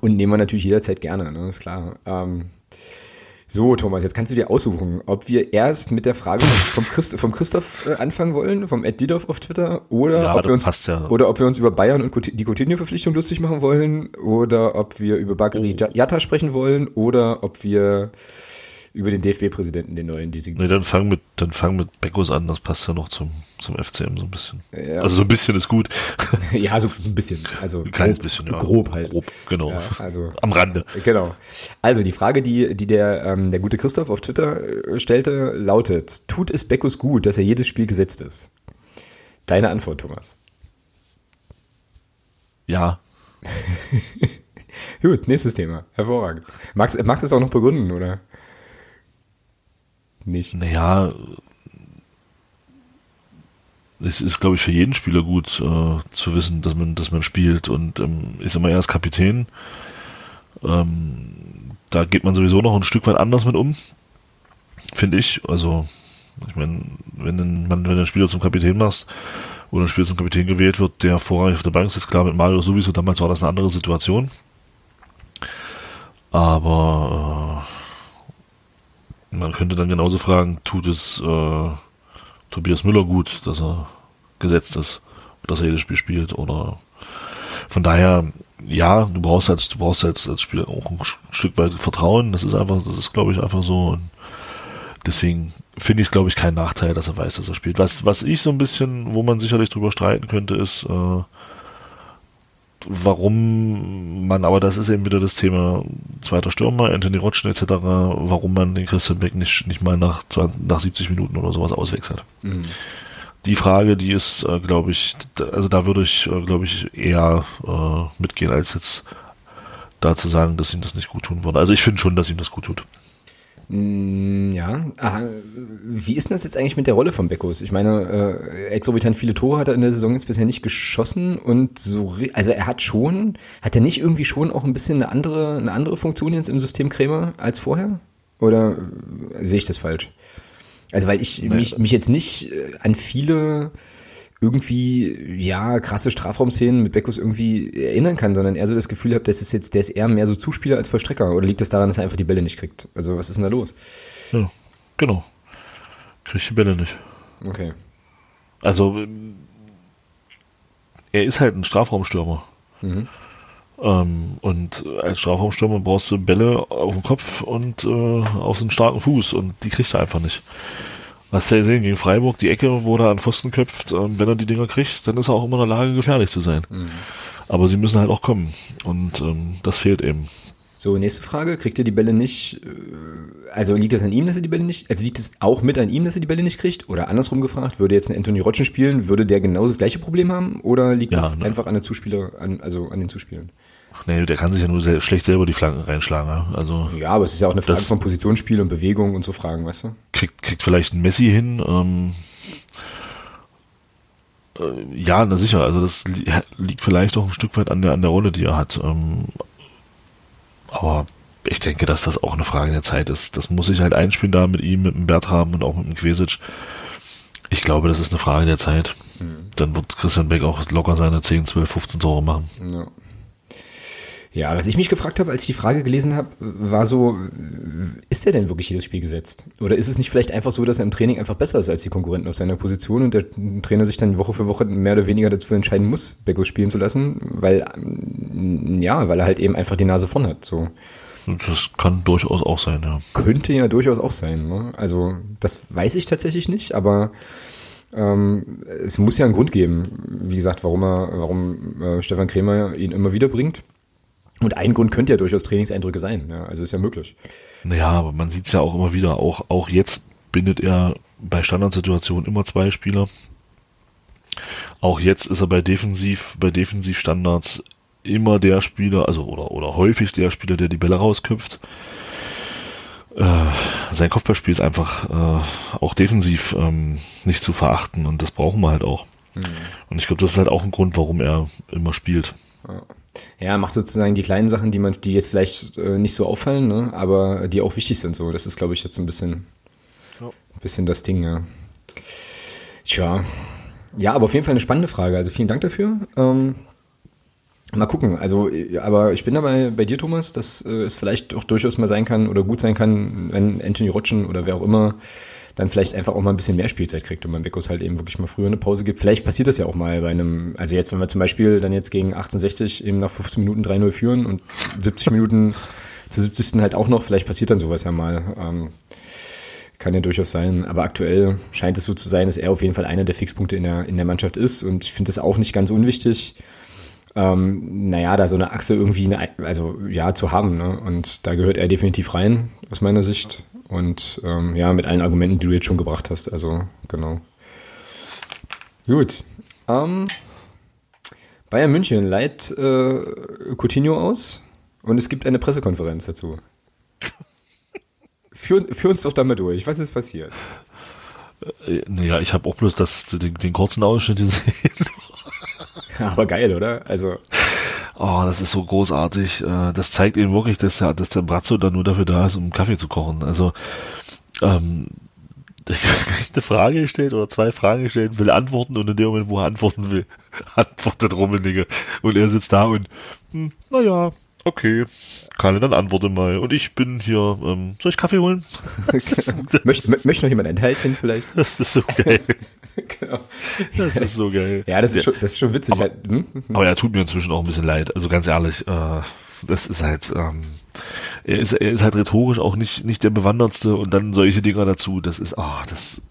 Und nehmen wir natürlich jederzeit gerne, ne? ist klar. Ähm, so, Thomas, jetzt kannst du dir aussuchen, ob wir erst mit der Frage vom, Christ, vom Christoph äh, anfangen wollen, vom Ed auf Twitter, oder, ja, ob wir uns, ja. oder ob wir uns über Bayern und die Coutinho-Verpflichtung lustig machen wollen, oder ob wir über Bakary oh. Jatta sprechen wollen, oder ob wir über den DFB-Präsidenten, den neuen designiert. Nee, dann fang mit, dann fang mit Beckos an, das passt ja noch zum, zum FCM so ein bisschen. Ja. Also so ein bisschen ist gut. ja, so ein bisschen. Also ein kleines grob, bisschen, ja. Grob halt. Grob, genau. Ja, also, Am Rande. Genau. Also die Frage, die, die der, ähm, der gute Christoph auf Twitter äh, stellte, lautet, tut es Beckos gut, dass er jedes Spiel gesetzt ist? Deine Antwort, Thomas. Ja. Gut, nächstes Thema. Hervorragend. Magst, magst du es auch noch begründen, oder? Nicht. Naja, es ist, glaube ich, für jeden Spieler gut äh, zu wissen, dass man, dass man spielt und ähm, ist immer erst Kapitän. Ähm, da geht man sowieso noch ein Stück weit anders mit um, finde ich. Also, ich meine, wenn, man, wenn ein Spieler zum Kapitän machst oder ein Spieler zum Kapitän gewählt wird, der vorrangig auf der Bank sitzt, klar, mit Mario sowieso, damals war das eine andere Situation. Aber äh, man könnte dann genauso fragen, tut es äh, Tobias Müller gut, dass er gesetzt ist, dass er jedes Spiel spielt oder von daher, ja, du brauchst als, du brauchst als, als Spieler auch ein Stück weit Vertrauen. Das ist einfach, das ist, glaube ich, einfach so. Und deswegen finde ich es, glaube ich, kein Nachteil, dass er weiß, dass er spielt. Was, was ich so ein bisschen, wo man sicherlich drüber streiten könnte, ist, äh, warum man, aber das ist eben wieder das Thema zweiter Stürmer, Anthony Rotschen etc., warum man den Christian Beck nicht, nicht mal nach, 20, nach 70 Minuten oder sowas auswechselt. Mhm. Die Frage, die ist, äh, glaube ich, also da würde ich, äh, glaube ich, eher äh, mitgehen, als jetzt da zu sagen, dass ihm das nicht gut tun würde. Also ich finde schon, dass ihm das gut tut. Mm, ja, Aha. wie ist denn das jetzt eigentlich mit der Rolle von Beckos? Ich meine, äh, exorbitant viele Tore hat er in der Saison jetzt bisher nicht geschossen und so, also er hat schon, hat er nicht irgendwie schon auch ein bisschen eine andere, eine andere Funktion jetzt im System Krämer als vorher? Oder sehe ich das falsch? Also weil ich nee. mich, mich jetzt nicht äh, an viele irgendwie, ja, krasse Strafraumszenen mit Beckus irgendwie erinnern kann, sondern eher so das Gefühl habe, das ist jetzt, der ist eher mehr so Zuspieler als Vollstrecker. Oder liegt das daran, dass er einfach die Bälle nicht kriegt? Also was ist denn da los? Ja, genau. Kriegt die Bälle nicht. Okay. Also, er ist halt ein Strafraumstürmer. Mhm. Ähm, und als Strafraumstürmer brauchst du Bälle auf dem Kopf und äh, auf einen starken Fuß und die kriegt er einfach nicht. Was ja sehen gegen Freiburg, die Ecke, wo er an Pfosten köpft, ähm, wenn er die Dinger kriegt, dann ist er auch immer in der Lage, gefährlich zu sein. Mhm. Aber sie müssen halt auch kommen und ähm, das fehlt eben. So, nächste Frage. Kriegt er die Bälle nicht, äh, also liegt es an ihm, dass er die Bälle nicht, also liegt es auch mit an ihm, dass er die Bälle nicht kriegt? Oder andersrum gefragt, würde jetzt ein Anthony Rotschen spielen, würde der genau das gleiche Problem haben? Oder liegt es ne? einfach an der Zuspieler, an, also an den Zuspielern? Nee, der kann sich ja nur sehr, schlecht selber die Flanken reinschlagen. Ja? Also, ja, aber es ist ja auch eine Frage von Positionsspiel und Bewegung und so Fragen, weißt du? Kriegt, kriegt vielleicht ein Messi hin, ähm, äh, ja, na sicher, also das liegt vielleicht auch ein Stück weit an der, an der Rolle, die er hat. Ähm, aber ich denke, dass das auch eine Frage der Zeit ist. Das muss ich halt einspielen da mit ihm, mit dem Bertram und auch mit dem Quesic. Ich glaube, das ist eine Frage der Zeit. Mhm. Dann wird Christian Beck auch locker seine 10, 12, 15 Tore machen. Ja. Ja, was ich mich gefragt habe, als ich die Frage gelesen habe, war so, ist er denn wirklich jedes Spiel gesetzt? Oder ist es nicht vielleicht einfach so, dass er im Training einfach besser ist als die Konkurrenten aus seiner Position und der Trainer sich dann Woche für Woche mehr oder weniger dazu entscheiden muss, Becko spielen zu lassen, weil, ja, weil er halt eben einfach die Nase vorn hat, so. Das kann durchaus auch sein, ja. Könnte ja durchaus auch sein, ne? Also, das weiß ich tatsächlich nicht, aber, ähm, es muss ja einen Grund geben, wie gesagt, warum er, warum äh, Stefan Krämer ihn immer wieder bringt. Und ein Grund könnte ja durchaus Trainingseindrücke sein. Ja, also ist ja möglich. Naja, aber man sieht es ja auch immer wieder. Auch, auch jetzt bindet er bei Standardsituationen immer zwei Spieler. Auch jetzt ist er bei Defensiv, bei Defensivstandards immer der Spieler, also oder, oder häufig der Spieler, der die Bälle rausköpft. Äh, sein Kopfballspiel ist einfach äh, auch defensiv ähm, nicht zu verachten und das brauchen wir halt auch. Mhm. Und ich glaube, das ist halt auch ein Grund, warum er immer spielt. Ja. Macht sozusagen die kleinen Sachen, die man, die jetzt vielleicht äh, nicht so auffallen, ne? aber die auch wichtig sind. So, das ist, glaube ich, jetzt ein bisschen, ja. ein bisschen das Ding. Ja. Tja, ja, aber auf jeden Fall eine spannende Frage. Also vielen Dank dafür. Ähm, mal gucken. Also, aber ich bin dabei bei dir, Thomas, dass äh, es vielleicht auch durchaus mal sein kann oder gut sein kann, wenn Anthony Rotschen oder wer auch immer dann vielleicht einfach auch mal ein bisschen mehr Spielzeit kriegt und man Beckos halt eben wirklich mal früher eine Pause gibt. Vielleicht passiert das ja auch mal bei einem, also jetzt, wenn wir zum Beispiel dann jetzt gegen 1860 eben nach 15 Minuten 3-0 führen und 70 Minuten zu 70. halt auch noch, vielleicht passiert dann sowas ja mal. Ähm, kann ja durchaus sein, aber aktuell scheint es so zu sein, dass er auf jeden Fall einer der Fixpunkte in der, in der Mannschaft ist und ich finde das auch nicht ganz unwichtig. Ähm, naja, da so eine Achse irgendwie, eine, also ja, zu haben. Ne? Und da gehört er definitiv rein, aus meiner Sicht. Und ähm, ja, mit allen Argumenten, die du jetzt schon gebracht hast. Also, genau. Gut. Ähm, Bayern München leiht äh, Coutinho aus und es gibt eine Pressekonferenz dazu. Führ, führ uns doch damit durch. Was ist passiert? Äh, naja, ich habe auch bloß das, den, den kurzen Ausschnitt gesehen. Aber geil, oder? Also. Oh, das ist so großartig. Äh, das zeigt eben wirklich, dass der, dass der Brazzo da nur dafür da ist, um Kaffee zu kochen. Also, ähm, eine Frage gestellt oder zwei Fragen gestellt, will antworten und in dem Moment, wo er antworten will, antwortet Rummenigge. Und er sitzt da und, hm, naja, Okay, Kalle, dann antworte mal. Und ich bin hier, ähm, soll ich Kaffee holen? möchte, möchte noch jemand ein Teilchen vielleicht? Das ist so geil. genau. Das ist so geil. Ja, das ist, schon, das ist schon witzig. Aber, halt. hm? aber er tut mir inzwischen auch ein bisschen leid. Also ganz ehrlich, äh, das ist halt, ähm, er ist, er ist halt rhetorisch auch nicht, nicht der Bewandertste und dann solche Dinger dazu. Das ist, ah, das,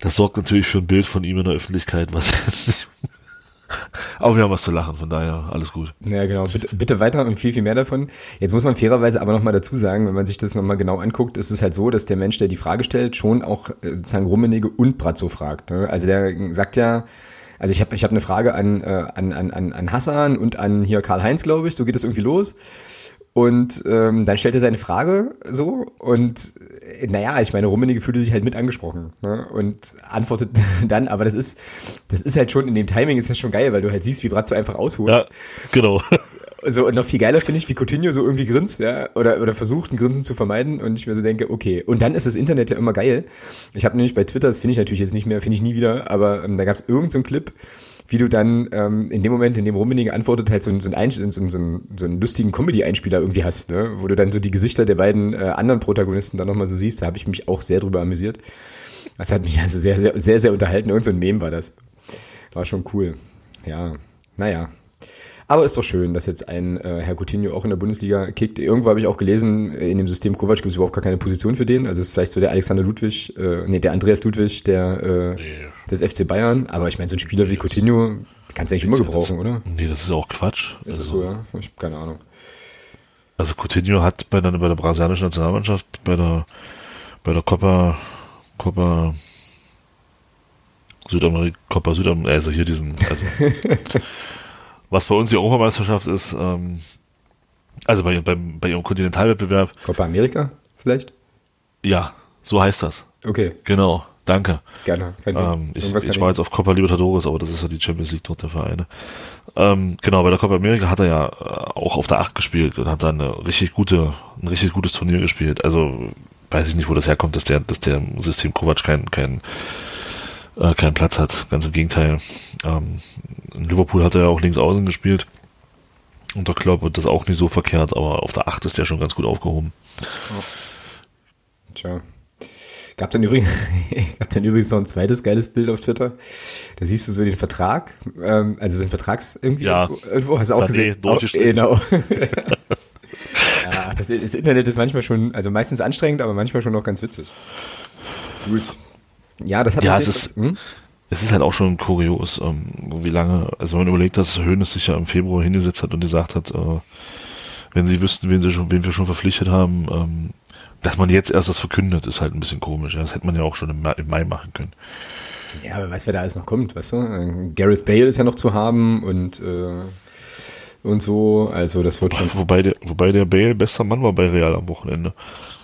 das sorgt natürlich für ein Bild von ihm in der Öffentlichkeit, was jetzt nicht aber wir haben was zu lachen, von daher alles gut. Ja, genau. Bitte, bitte weiter und viel, viel mehr davon. Jetzt muss man fairerweise aber nochmal dazu sagen, wenn man sich das nochmal genau anguckt, ist es halt so, dass der Mensch, der die Frage stellt, schon auch äh, sozusagen Rummenigge und Brazzo fragt. Ne? Also der sagt ja, also ich habe ich hab eine Frage an, äh, an, an, an Hassan und an hier Karl-Heinz, glaube ich, so geht das irgendwie los. Und ähm, dann stellt er seine Frage so und äh, naja, ich meine, Rummenigge fühlte sich halt mit angesprochen ne? und antwortet dann, aber das ist, das ist halt schon, in dem Timing ist das schon geil, weil du halt siehst, wie Bratzo einfach ausholt. Ja, genau. So, und noch viel geiler finde ich, wie Coutinho so irgendwie grinst, ja, oder, oder versucht, ein Grinsen zu vermeiden und ich mir so denke, okay. Und dann ist das Internet ja immer geil. Ich habe nämlich bei Twitter, das finde ich natürlich jetzt nicht mehr, finde ich nie wieder, aber ähm, da gab es irgendeinen so Clip, wie du dann ähm, in dem Moment, in dem Rummenigge antwortet, halt so, ein, so, ein, so, ein, so, so einen lustigen Comedy-Einspieler irgendwie hast, ne? wo du dann so die Gesichter der beiden äh, anderen Protagonisten dann nochmal so siehst. Da habe ich mich auch sehr drüber amüsiert. Das hat mich also sehr, sehr, sehr, sehr unterhalten. Irgend so ein Meme war das. War schon cool. Ja, naja. Aber ist doch schön, dass jetzt ein äh, Herr Coutinho auch in der Bundesliga kickt. Irgendwo habe ich auch gelesen, in dem System Kovac gibt es überhaupt gar keine Position für den. Also ist vielleicht so der Alexander Ludwig, äh, nee, der Andreas Ludwig, der äh, nee. des FC Bayern. Aber ich meine, so ein Spieler wie Coutinho kannst du eigentlich immer gebrauchen, das, oder? Nee, das ist auch Quatsch. Ist also, das so, ja? Ich habe keine Ahnung. Also Coutinho hat bei der, bei der brasilianischen Nationalmannschaft, bei der, bei der Copa, Copa Südamerika, Copa Südamerika, also hier diesen, also was bei uns die Europameisterschaft ist, ähm, also bei, bei, bei ihrem Kontinentalwettbewerb. Copa America vielleicht? Ja, so heißt das. Okay. Genau, danke. Gerne. Ähm, ich ich war jetzt auf Copa Libertadores, aber das ist ja die Champions League dort der Vereine. Ähm, genau, bei der Copa America hat er ja äh, auch auf der 8 gespielt und hat dann eine richtig gute, ein richtig gutes Turnier gespielt. Also weiß ich nicht, wo das herkommt, dass der, dass der System Kovac kein, kein äh, keinen Platz hat. Ganz im Gegenteil. Ähm, in Liverpool hat er ja auch links außen gespielt. Unter Klopp wird das auch nicht so verkehrt, aber auf der 8 ist der schon ganz gut aufgehoben. Oh. Tja. Gab dann übrigens, gab dann übrigens noch ein zweites geiles Bild auf Twitter. Da siehst du so den Vertrag, ähm, also so ein Vertrags irgendwie ja, irgendwo hast du auch gesehen. Oh, genau. ja, das, das Internet ist manchmal schon, also meistens anstrengend, aber manchmal schon noch ganz witzig. Gut. Ja, das hat ja, es ist, hm? es ist halt auch schon kurios, ähm, wie lange, also wenn man überlegt, dass Hönes sich ja im Februar hingesetzt hat und gesagt hat, äh, wenn sie wüssten, wen, sie schon, wen wir schon verpflichtet haben, ähm, dass man jetzt erst das verkündet, ist halt ein bisschen komisch. Ja. Das hätte man ja auch schon im Mai, im Mai machen können. Ja, wer weiß, wer da alles noch kommt, weißt du? Äh, Gareth Bale ist ja noch zu haben und äh, und so, also das wird schon. Wobei der, wobei der Bale bester Mann war bei Real am Wochenende.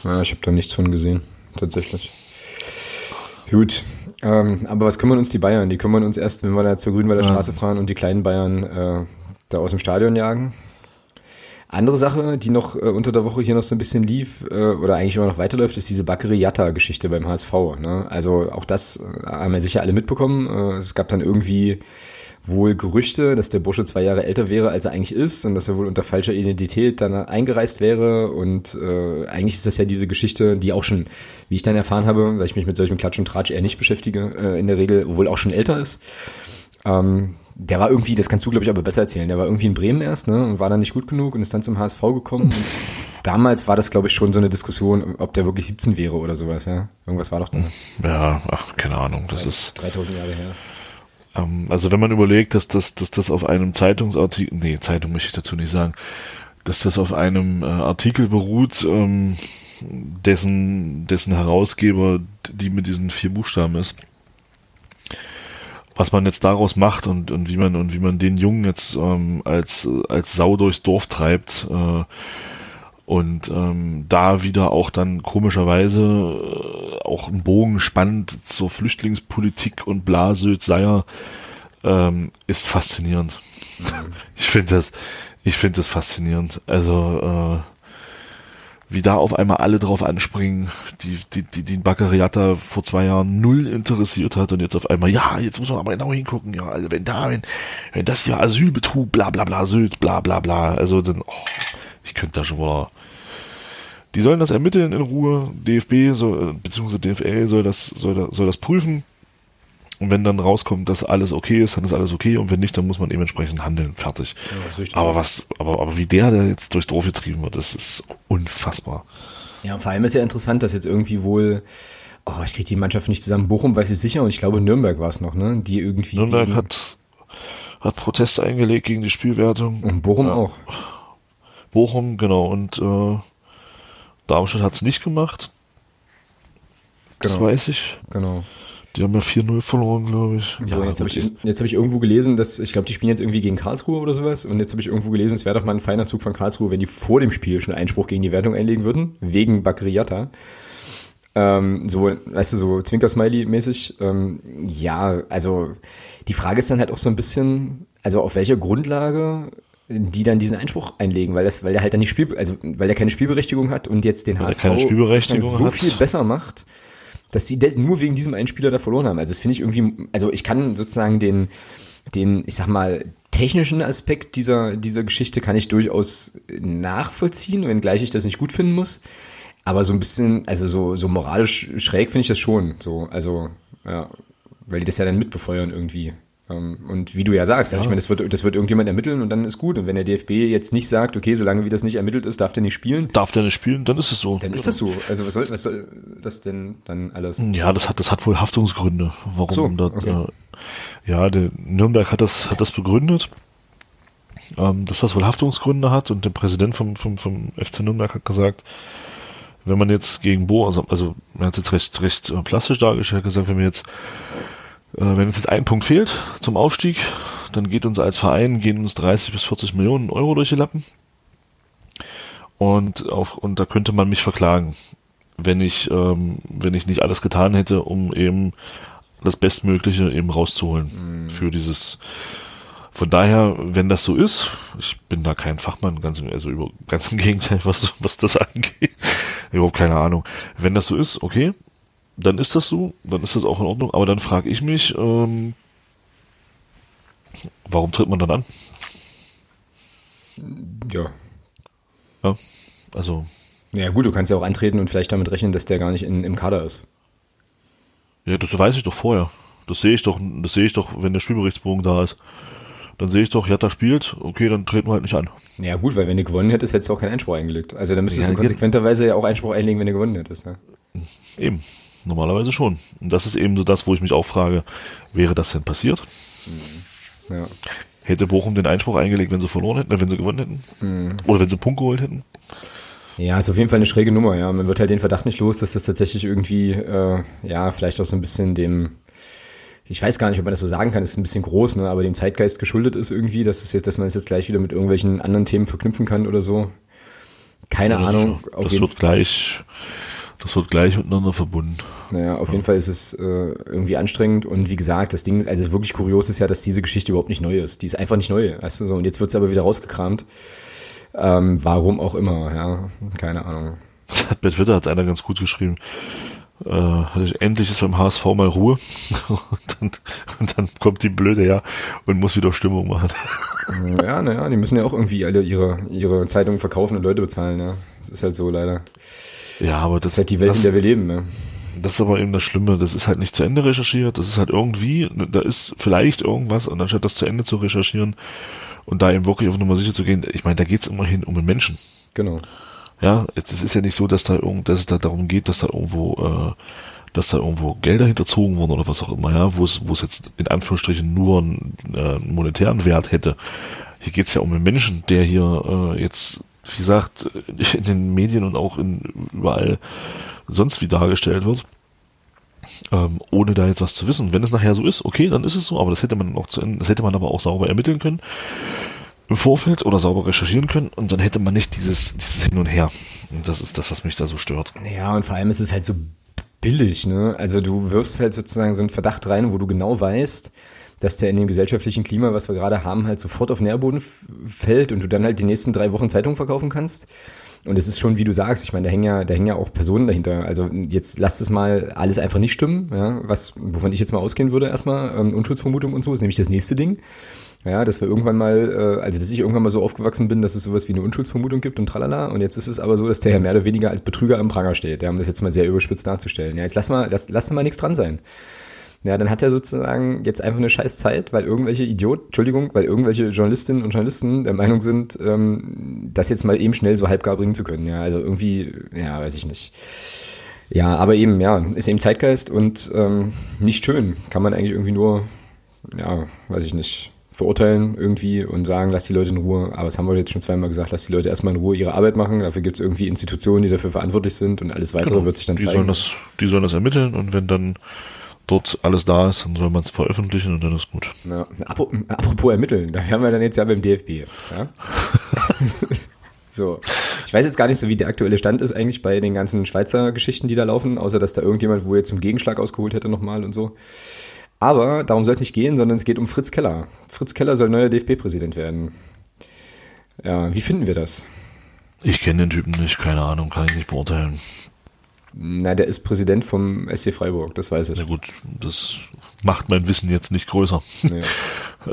Ja, ich habe da nichts von gesehen, tatsächlich. Gut. Ähm, aber was kümmern uns die Bayern? Die kümmern uns erst, wenn wir da zur Grünwalder ja. Straße fahren und die kleinen Bayern äh, da aus dem Stadion jagen. Andere Sache, die noch äh, unter der Woche hier noch so ein bisschen lief äh, oder eigentlich immer noch weiterläuft, ist diese Bakary-Yatta-Geschichte beim HSV. Ne? Also auch das äh, haben wir sicher alle mitbekommen. Äh, es gab dann irgendwie wohl Gerüchte, dass der Bursche zwei Jahre älter wäre, als er eigentlich ist und dass er wohl unter falscher Identität dann eingereist wäre. Und äh, eigentlich ist das ja diese Geschichte, die auch schon, wie ich dann erfahren habe, weil ich mich mit solchem Klatsch und Tratsch eher nicht beschäftige, äh, in der Regel wohl auch schon älter ist. Ähm, der war irgendwie, das kannst du glaube ich aber besser erzählen, der war irgendwie in Bremen erst ne, und war dann nicht gut genug und ist dann zum HSV gekommen. Und damals war das glaube ich schon so eine Diskussion, ob der wirklich 17 wäre oder sowas. Ja, Irgendwas war doch da. Ja, ach, keine Ahnung, das 3, ist... 3000 Jahre her. Ähm, also wenn man überlegt, dass das, dass das auf einem Zeitungsartikel, nee, Zeitung möchte ich dazu nicht sagen, dass das auf einem äh, Artikel beruht, ähm, dessen, dessen Herausgeber die mit diesen vier Buchstaben ist. Was man jetzt daraus macht und, und wie man und wie man den Jungen jetzt ähm, als, als Sau durchs Dorf treibt, äh, und ähm, da wieder auch dann komischerweise äh, auch ein Bogen spannt zur Flüchtlingspolitik und bla Söd Seier ähm, ist faszinierend. Mhm. Ich finde das, ich finde das faszinierend. Also äh, wie da auf einmal alle drauf anspringen, die, die, die, die Baccariata vor zwei Jahren null interessiert hat und jetzt auf einmal, ja, jetzt muss man aber genau hingucken, ja, also wenn da, wenn, wenn das hier Asylbetrug, bla bla bla, Sylt, bla bla bla, also dann, oh, ich könnte da schon mal die sollen das ermitteln in Ruhe. DFB soll, beziehungsweise DFL soll das, soll, soll das prüfen. Und wenn dann rauskommt, dass alles okay ist, dann ist alles okay. Und wenn nicht, dann muss man eben entsprechend handeln. Fertig. Ja, aber was, aber, aber wie der, der jetzt durchs Dorf getrieben wird, das ist unfassbar. Ja, und vor allem ist ja interessant, dass jetzt irgendwie wohl, oh, ich kriege die Mannschaft nicht zusammen. Bochum weiß ich sicher und ich glaube Nürnberg war es noch, ne? Die irgendwie. Nürnberg hat, hat Proteste eingelegt gegen die Spielwertung. Und Bochum ja. auch. Bochum, genau. Und äh, Darmstadt hat es nicht gemacht. Genau. Das weiß ich. Genau. Die haben ja 4-0 verloren, glaube ich. So, ja, jetzt habe ich, hab ich irgendwo gelesen, dass, ich glaube, die spielen jetzt irgendwie gegen Karlsruhe oder sowas. Und jetzt habe ich irgendwo gelesen, es wäre doch mal ein feiner Zug von Karlsruhe, wenn die vor dem Spiel schon Einspruch gegen die Wertung einlegen würden, wegen Bakriata. Ähm, so, weißt du, so Zwinker-Smiley-mäßig. Ähm, ja, also die Frage ist dann halt auch so ein bisschen, also auf welcher Grundlage die dann diesen Einspruch einlegen, weil das, weil der halt dann nicht Spiel, also weil er keine Spielberechtigung hat und jetzt den Weil er HSV so hat. viel besser macht, dass sie das nur wegen diesem einen Spieler da verloren haben. Also das finde ich irgendwie, also ich kann sozusagen den, den, ich sag mal, technischen Aspekt dieser, dieser Geschichte kann ich durchaus nachvollziehen, wenngleich ich das nicht gut finden muss. Aber so ein bisschen, also so, so moralisch schräg finde ich das schon. So, also, ja, weil die das ja dann mitbefeuern irgendwie. Ähm, Und wie du ja sagst, ja. ich meine, das wird, das wird irgendjemand ermitteln und dann ist gut. Und wenn der DFB jetzt nicht sagt, okay, solange wie das nicht ermittelt ist, darf der nicht spielen, Darf der nicht spielen, dann ist es so. dann ist das so. Also was soll, was soll das denn dann alles? Ja, das hat, das hat wohl Haftungsgründe, warum So, das, okay. äh, ja, der Nürnberg hat das, hat das begründet, ähm, dass das wohl Haftungsgründe hat und der Präsident vom, vom, vom FC Nürnberg hat gesagt, wenn man jetzt gegen Bo, also, also er hat jetzt recht, recht äh, plastisch dargestellt, hat gesagt, wenn wir jetzt, wenn uns jetzt ein Punkt fehlt zum Aufstieg, dann geht uns als Verein, gehen uns 30 bis 40 Millionen Euro durch die Lappen. Und auf, und da könnte man mich verklagen wenn ich, ähm, wenn ich nicht alles getan hätte, um eben das Bestmögliche eben rauszuholen für dieses. Von daher, wenn das so ist, ich bin da kein Fachmann, ganz, im- also über, ganz im Gegenteil, was, was das angeht. Überhaupt keine Ahnung. Wenn das so ist, okay, dann ist das so, dann ist das auch in Ordnung, aber dann frage ich mich, ähm, warum tritt man dann an? Ja. Ja, also, Ja gut, du kannst ja auch antreten und vielleicht damit rechnen, dass der gar nicht in, im Kader ist. Ja, das weiß ich doch vorher. Das sehe ich doch, das sehe ich doch, wenn der Spielberichtsbogen da ist. Dann sehe ich doch, Jatta spielt, okay, dann treten wir halt nicht an. Ja gut, weil wenn du gewonnen hättest, hättest du auch keinen Einspruch eingelegt. Also dann müsstest Ja, du konsequenterweise ja auch Einspruch einlegen, wenn du gewonnen hättest. Ja. Eben. Normalerweise schon. Und das ist eben so das, wo ich mich auch frage, wäre das denn passiert? Ja. Hätte Bochum den Einspruch eingelegt, wenn sie verloren hätten, äh, wenn sie gewonnen hätten? Oder wenn sie einen Punkt geholt hätten? Ja, ist auf jeden Fall eine schräge Nummer, ja. Man wird halt den Verdacht nicht los, dass das tatsächlich irgendwie, äh, ja, vielleicht auch so ein bisschen dem, ich weiß gar nicht, ob man das so sagen kann, das ist ein bisschen groß, ne, aber dem Zeitgeist geschuldet ist irgendwie, dass es jetzt, dass man es jetzt gleich wieder mit irgendwelchen anderen Themen verknüpfen kann oder so. Keine Ahnung. Das, Auf das jeden wird gleich, das wird gleich miteinander verbunden. Naja, auf jeden Fall ist es äh, irgendwie anstrengend und wie gesagt, das Ding, also wirklich kurios ist ja, dass diese Geschichte überhaupt nicht neu ist. Die ist einfach nicht neu, weißt du so. Und jetzt wird sie aber wieder rausgekramt. Ähm, warum auch immer, ja, keine Ahnung. Bei Twitter hat einer ganz gut geschrieben. Äh, endlich ist beim HSV mal Ruhe. und, dann, und dann kommt die Blöde her und muss wieder Stimmung machen. Ja, naja, die müssen ja auch irgendwie alle ihre, ihre Zeitungen verkaufen und Leute bezahlen, ja. Das ist halt so leider. Ja, aber Das das, ist halt die Welt, das, in der wir leben, ne? das ist aber eben das Schlimme. Das ist halt nicht zu Ende recherchiert. Das ist halt irgendwie, da ist vielleicht irgendwas und anstatt das zu Ende zu recherchieren und da eben wirklich auf Nummer sicher zu gehen, ich meine, da geht's immerhin um den Menschen. Genau. Ja, es ist ja nicht so, dass da irgend, dass es da darum geht, dass da irgendwo, äh, dass da irgendwo Gelder hinterzogen wurden oder was auch immer, ja, wo es, wo es jetzt in Anführungsstrichen nur einen, äh, monetären Wert hätte. Hier geht's ja um den Menschen, der hier äh, jetzt, wie gesagt, in den Medien und auch in überall sonst wie dargestellt wird, ähm, ohne da jetzt was zu wissen. Wenn es nachher so ist, okay, dann ist es so, aber das hätte man auch zu das hätte man aber auch sauber ermitteln können im Vorfeld oder sauber recherchieren können und dann hätte man nicht dieses, dieses Hin und Her. Und das ist das, was mich da so stört. Ja, und vor allem ist es halt so billig, ne? Also du wirfst halt sozusagen so einen Verdacht rein, wo du genau weißt, dass der in dem gesellschaftlichen Klima, was wir gerade haben, halt sofort auf Nährboden fällt und du dann halt die nächsten drei Wochen Zeitung verkaufen kannst. Und es ist schon, wie du sagst, ich meine, da hängen ja, da hängen ja auch Personen dahinter. Also jetzt lasst es mal alles einfach nicht stimmen, ja, was, wovon ich jetzt mal ausgehen würde erstmal, ähm, Unschuldsvermutung und so, ist nämlich das nächste Ding. Ja, dass wir irgendwann mal, äh, also dass ich irgendwann mal so aufgewachsen bin, dass es sowas wie eine Unschuldsvermutung gibt und tralala. Und jetzt ist es aber so, dass der Herr mehr oder weniger als Betrüger am Pranger steht. Ja, um das jetzt mal sehr überspitzt darzustellen. Ja, jetzt lass mal, lass, lass mal nichts dran sein. Ja, dann hat er sozusagen jetzt einfach eine scheiß Zeit, weil irgendwelche Idiot, Entschuldigung, weil irgendwelche Journalistinnen und Journalisten der Meinung sind, ähm, das jetzt mal eben schnell so halbgar bringen zu können. Ja, also irgendwie, ja, weiß ich nicht. Ja, aber eben, ja, ist eben Zeitgeist und ähm, nicht schön. Kann man eigentlich irgendwie nur, ja, weiß ich nicht, verurteilen irgendwie und sagen, lass die Leute in Ruhe. Aber das haben wir jetzt schon zweimal gesagt, lass die Leute erstmal in Ruhe ihre Arbeit machen. Dafür gibt es irgendwie Institutionen, die dafür verantwortlich sind und alles weitere wird sich dann Genau. die zeigen. sollen das, die sollen das ermitteln und wenn dann dort alles da ist, dann soll man es veröffentlichen und dann ist gut. Ja, apro- apropos ermitteln, da wären wir dann jetzt ja beim DFB. Ja? so, ich weiß jetzt gar nicht so, wie der aktuelle Stand ist eigentlich bei den ganzen Schweizer Geschichten, die da laufen, außer dass da irgendjemand wo jetzt zum Gegenschlag ausgeholt hätte nochmal und so. Aber darum soll es nicht gehen, sondern es geht um Fritz Keller. Fritz Keller soll neuer DFB-Präsident werden. Ja, wie finden wir das? Ich kenne den Typen nicht, keine Ahnung, kann ich nicht beurteilen. Na, der ist Präsident vom SC Freiburg, das weiß ich. Na gut, das macht mein Wissen jetzt nicht größer. Nee.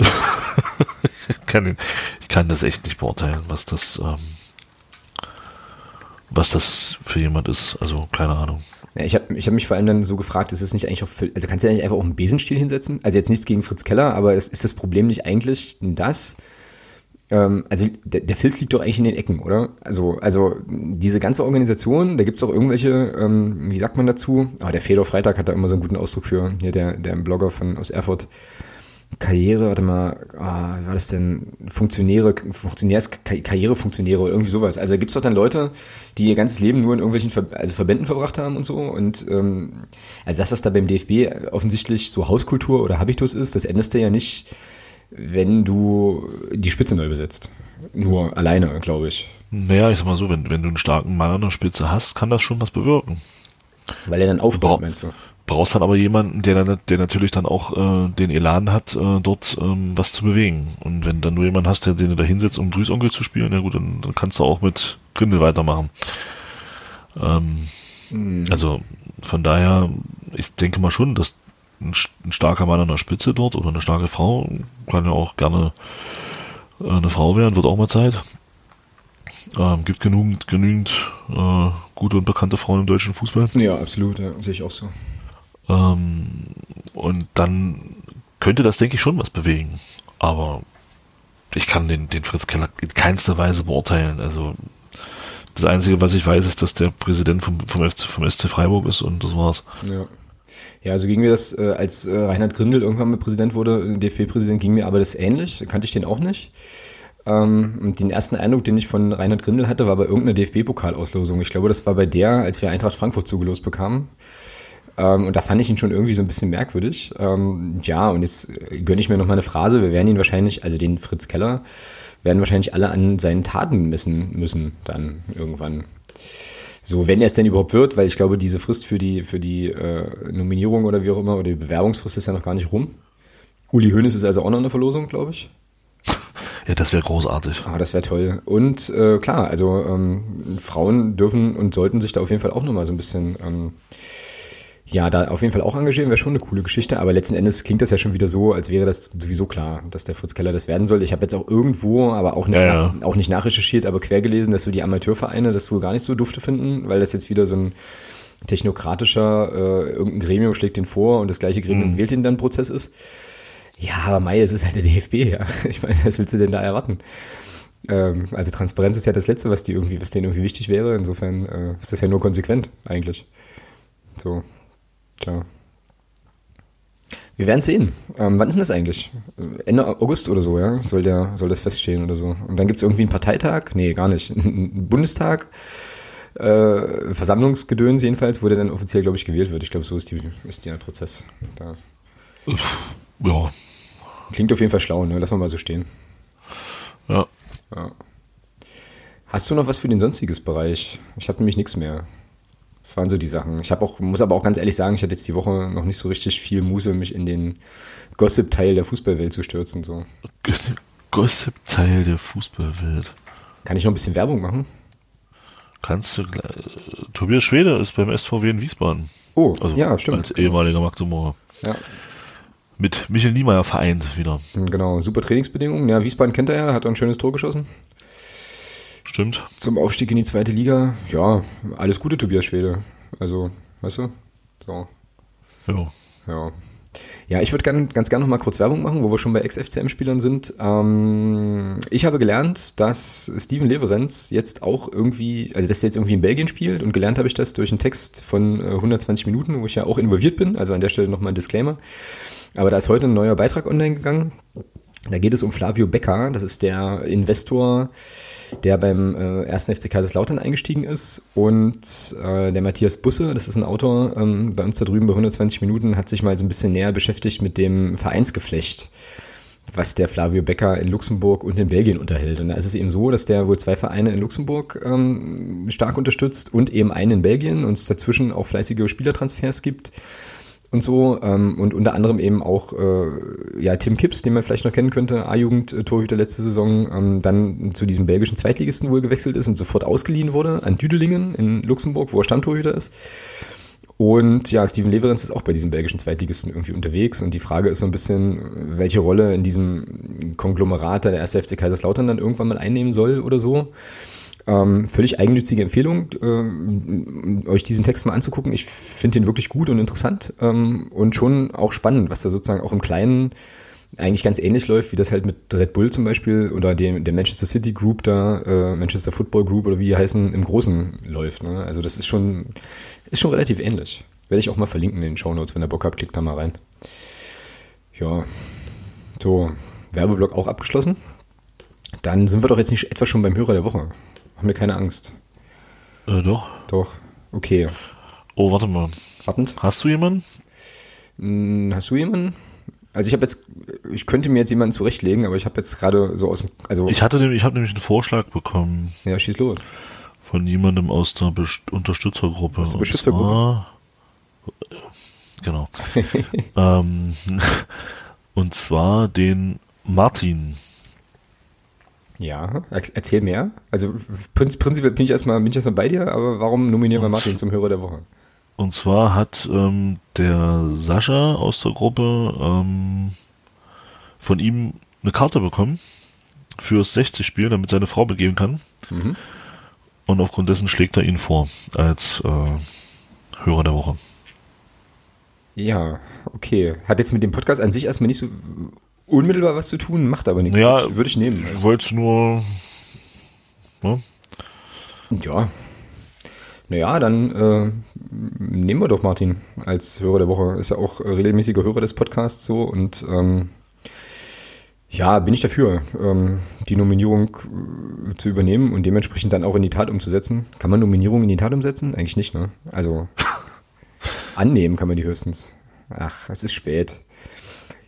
ich, kann, ich kann das echt nicht beurteilen, was das, ähm, was das für jemand ist. Also keine Ahnung. Ja, ich habe ich hab mich vor allem dann so gefragt, ist es nicht eigentlich auch, für, also kannst du ja nicht einfach auch einen Besenstiel hinsetzen? Also jetzt nichts gegen Fritz Keller, aber ist, ist das Problem nicht eigentlich das, ähm, also der, der Filz liegt doch eigentlich in den Ecken, oder? Also, also diese ganze Organisation, da gibt's auch irgendwelche, ähm, wie sagt man dazu? Oh, der Fedor Freitag hat da immer so einen guten Ausdruck für, hier der, der Blogger von aus Erfurt. Karriere, warte mal, oh, wie war das denn? Funktionäre, Funktionärs, Karrierefunktionäre oder irgendwie sowas. Also gibt's doch dann Leute, die ihr ganzes Leben nur in irgendwelchen Ver also Verbänden verbracht haben und so. Und ähm, also das, was da beim DFB offensichtlich so Hauskultur oder Habitus ist, das endest du ja nicht wenn du die Spitze neu besetzt. Nur alleine, glaube ich. Naja, ich sag mal so, wenn, wenn du einen starken Mann an der Spitze hast, kann das schon was bewirken. Weil er dann aufbaut, meinst du? Brauchst dann aber jemanden, der dann, der natürlich dann auch äh, den Elan hat, äh, dort ähm, was zu bewegen. Und wenn dann nur jemand hast, der den da hinsetzt, um Grüßonkel zu spielen, ja gut, dann, dann kannst du auch mit Grindel weitermachen. Ähm, mhm. Also von daher, ich denke mal schon, dass ein, ein, starker Mann an der Spitze dort oder eine starke Frau, kann ja auch gerne äh, eine Frau werden, wird auch mal Zeit. Ähm, gibt genügend, genügend äh, gute und bekannte Frauen im deutschen Fußball. Ja, absolut, ja, sehe ich auch so. Ähm, und dann könnte das, denke ich, schon was bewegen. Aber ich kann den, den Fritz Keller in keinster Weise beurteilen. Also das Einzige, was ich weiß, ist, dass der Präsident vom, vom, FC, vom SC Freiburg ist und das war's. Ja. Ja, also ging mir das, äh, als äh, Reinhard Grindel irgendwann mal Präsident wurde, DFB-Präsident, ging mir aber das ähnlich. Kannte ich den auch nicht. Ähm, und den ersten Eindruck, den ich von Reinhard Grindel hatte, war bei irgendeiner DFB-Pokalauslosung. Ich glaube, das war bei der, als wir Eintracht Frankfurt zugelost bekamen. Ähm, und da fand ich ihn schon irgendwie so ein bisschen merkwürdig. Ähm, ja, und jetzt gönne ich mir noch mal eine Phrase. Wir werden ihn wahrscheinlich, also den Fritz Keller, werden wahrscheinlich alle an seinen Taten messen müssen dann irgendwann. So, wenn er es denn überhaupt wird, weil ich glaube, diese Frist für die, für die äh, Nominierung oder wie auch immer, oder die Bewerbungsfrist ist ja noch gar nicht rum. Uli Hoeneß ist also auch noch eine Verlosung, glaube ich. Ja, das wäre großartig. Ah, das wäre toll. Und äh, klar, also ähm, Frauen dürfen und sollten sich da auf jeden Fall auch nochmal so ein bisschen ähm, ja, da auf jeden Fall auch engagieren wäre schon eine coole Geschichte, aber letzten Endes klingt das ja schon wieder so, als wäre das sowieso klar, dass der Fritz Keller das werden soll. Ich habe jetzt auch irgendwo, aber auch nicht, ja, nach, auch nicht nachrecherchiert, aber quer gelesen, dass so die Amateurvereine das wohl gar nicht so dufte finden, weil das jetzt wieder so ein technokratischer, äh, irgendein Gremium schlägt den vor und das gleiche Gremium mhm. wählt den dann Prozess ist. Ja, aber Mai, es ist halt der DFB, ja. Ich meine, was willst du denn da erwarten? Ähm, also Transparenz ist ja das Letzte, was die irgendwie, was denen irgendwie wichtig wäre. Insofern äh, ist das ja nur konsequent eigentlich. So, Tja. Wir werden sehen. Ähm, wann ist denn das eigentlich? Ende August oder so, ja? Soll, der, soll das feststehen oder so? Und dann gibt es irgendwie einen Parteitag? Nee, gar nicht. Ein Bundestag? Äh, Versammlungsgedöns jedenfalls, wo der dann offiziell, glaube ich, gewählt wird. Ich glaube, so ist, die, ist der Prozess. Da. Ja. Klingt auf jeden Fall schlau, ne? Lass mal mal so stehen. Ja. ja. Hast du noch was für den sonstiges Bereich? Ich habe nämlich nichts mehr. Das waren so die Sachen. Ich habe auch, muss aber auch ganz ehrlich sagen, ich hatte jetzt die Woche noch nicht so richtig viel Muße, mich in den Gossip-Teil der Fußballwelt zu stürzen. So. Gossip-Teil der Fußballwelt. Kann ich noch ein bisschen Werbung machen? Kannst du. Tobias Schwede ist beim SVW in Wiesbaden. Oh, also ja, stimmt. Als ehemaliger Magdeburger. Ja. Mit Michael Niemeyer vereint wieder. Genau, super Trainingsbedingungen. Ja, Wiesbaden kennt er ja, hat ein schönes Tor geschossen. Stimmt. Zum Aufstieg in die zweite Liga, ja, alles Gute, Tobias Schwede. Also, weißt du? So. Ja. Ja. Ja, ich würde gern, ganz gerne noch mal kurz Werbung machen, wo wir schon bei Ex-FCM-Spielern sind. Ähm, ich habe gelernt, dass Steven Leverenz jetzt auch irgendwie, also dass er jetzt irgendwie in Belgien spielt und gelernt habe ich das durch einen Text von 120 äh, Minuten, wo ich ja auch involviert bin. Also an der Stelle nochmal ein Disclaimer. Aber da ist heute ein neuer Beitrag online gegangen. Da geht es um Flavio Becker, das ist der Investor, der beim äh, ersten FC Kaiserslautern eingestiegen ist. Und äh, der Matthias Busse, das ist ein Autor ähm, bei uns da drüben bei 120 Minuten, hat sich mal so ein bisschen näher beschäftigt mit dem Vereinsgeflecht was der Flavio Becker in Luxemburg und in Belgien unterhält. Und da ist es eben so, dass der wohl zwei Vereine in Luxemburg ähm, stark unterstützt und eben einen in Belgien und es dazwischen auch fleißige Spielertransfers gibt. Und so ähm, und unter anderem eben auch äh, ja Tim Kipps, den man vielleicht noch kennen könnte, A-Jugend-Torhüter letzte Saison, ähm, dann zu diesem belgischen Zweitligisten wohl gewechselt ist und sofort ausgeliehen wurde an Düdelingen in Luxemburg, wo er Stammtorhüter ist. Und ja, Steven Leverenz ist auch bei diesem belgischen Zweitligisten irgendwie unterwegs und die Frage ist so ein bisschen, welche Rolle in diesem Konglomerat der erste FC Kaiserslautern dann irgendwann mal einnehmen soll oder so. Ähm, völlig eigennützige Empfehlung, äh, euch diesen Text mal anzugucken. Ich finde den wirklich gut und interessant ähm, und schon auch spannend, was da sozusagen auch im Kleinen eigentlich ganz ähnlich läuft, wie das halt mit Red Bull zum Beispiel oder dem, der Manchester City Group da, äh, Manchester Football Group oder wie die heißen, im Großen läuft. Ne? Also das ist schon, ist schon relativ ähnlich. Werde ich auch mal verlinken in den Show Notes, wenn ihr Bock habt, klickt da mal rein. Ja, so, Werbeblock auch abgeschlossen. Dann sind wir doch jetzt nicht etwa schon beim Hörer der Woche. Machen wir keine Angst. Äh, doch. Doch, okay. Oh, warte mal. Wartend. Hast du jemanden? Hm, Hast du jemanden? Also ich habe jetzt, ich könnte mir jetzt jemanden zurechtlegen, aber ich habe jetzt gerade so aus dem, also Ich hatte nämlich, ich habe nämlich einen Vorschlag bekommen ja, schieß los. von jemandem aus der Best Unterstützergruppe. Aus der Beschützergruppe? zwar- Genau. ähm, und zwar den Martin. Ja, er- erzähl mehr. Also prinz, prinzipiell bin ich erstmal, bin ich erstmal bei dir, aber warum nominieren wir Martin zum Hörer der Woche? Und zwar hat ähm, der Sascha aus der Gruppe ähm, von ihm eine Karte bekommen fürs 60-Spiel, damit seine Frau begeben kann. Mhm. Und aufgrund dessen schlägt er ihn vor als äh, Hörer der Woche. Ja, okay. Hat jetzt mit dem Podcast an sich erstmal nicht so unmittelbar was zu tun, macht aber nichts. Ja. Würde ich- nehmen. Ich wollte nur. Ne? Ja. Naja, dann äh, nehmen wir doch Martin als Hörer der Woche. Ist ja auch regelmäßiger Hörer des Podcasts so und ähm, ja, bin ich dafür, ähm, die Nominierung äh, zu übernehmen und dementsprechend dann auch in die Tat umzusetzen. Kann man Nominierung in die Tat umsetzen? Eigentlich nicht, ne? Also annehmen kann man die höchstens. Ach, es ist spät.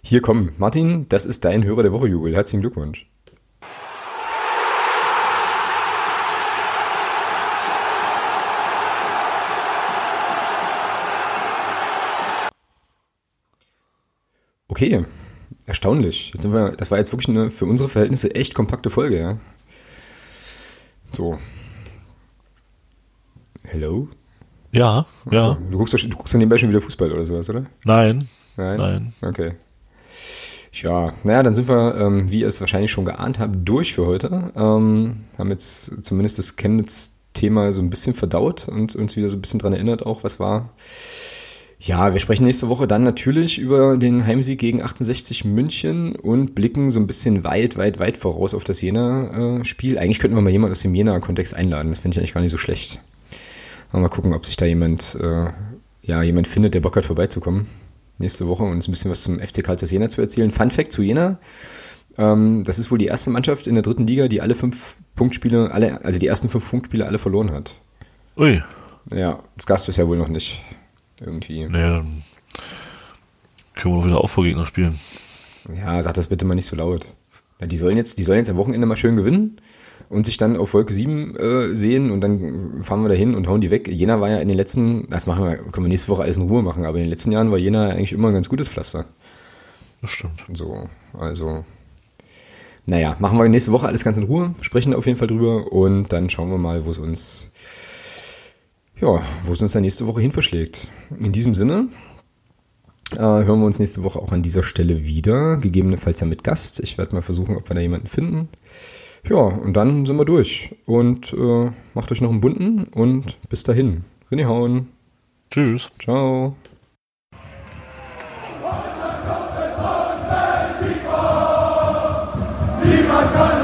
Hier komm, Martin, das ist dein Hörer der Woche, Jubel. Herzlichen Glückwunsch. Okay, erstaunlich. Jetzt sind wir, das war jetzt wirklich eine für unsere Verhältnisse echt kompakte Folge, ja. So. Hello? Ja, ja. So, du, guckst, du guckst nebenbei schon wieder Fußball oder sowas, oder? Nein. Nein? Nein. Okay. Ja, naja, dann sind wir, ähm, wie ihr es wahrscheinlich schon geahnt habt, durch für heute. Ähm, haben jetzt zumindest das Chemnitz-Thema so ein bisschen verdaut und uns wieder so ein bisschen dran erinnert, auch was war. Ja, wir sprechen nächste Woche dann natürlich über den Heimsieg gegen 68 München und blicken so ein bisschen weit, weit, weit voraus auf das Jena-Spiel. Eigentlich könnten wir mal jemanden aus dem Jena-Kontext einladen. Das finde ich eigentlich gar nicht so schlecht. Mal gucken, ob sich da jemand, äh, ja, jemand findet, der Bock hat, vorbeizukommen. Nächste Woche und uns ein bisschen was zum FC Karlsruhe Jena zu erzählen. Fun Fact zu Jena. Ähm, das ist wohl die erste Mannschaft in der dritten Liga, die alle fünf Punktspiele, alle, also die ersten fünf Punktspiele alle verloren hat. Ui. Ja, das gab es bisher wohl noch nicht. Irgendwie. Nee, dann können wir doch wieder Aufbaugegner spielen. Ja, sag das bitte mal nicht so laut. Ja, die sollen jetzt, die sollen jetzt am Wochenende mal schön gewinnen und sich dann auf Wolke 7 äh, sehen und dann fahren wir dahin und hauen die weg. Jena war ja in den letzten, das machen wir, können wir nächste Woche alles in Ruhe machen, aber in den letzten Jahren war Jena eigentlich immer ein ganz gutes Pflaster. Das stimmt. So, also, naja, machen wir nächste Woche alles ganz in Ruhe, sprechen auf jeden Fall drüber und dann schauen wir mal, wo es uns, ja, wo es uns dann nächste Woche hin verschlägt. In diesem Sinne, äh, hören wir uns nächste Woche auch an dieser Stelle wieder, gegebenenfalls ja mit Gast. Ich werde mal versuchen, ob wir da jemanden finden. Ja, und dann sind wir durch. Und äh, macht euch noch einen bunten und bis dahin. René Hauen. Tschüss. Ciao. Niemand kann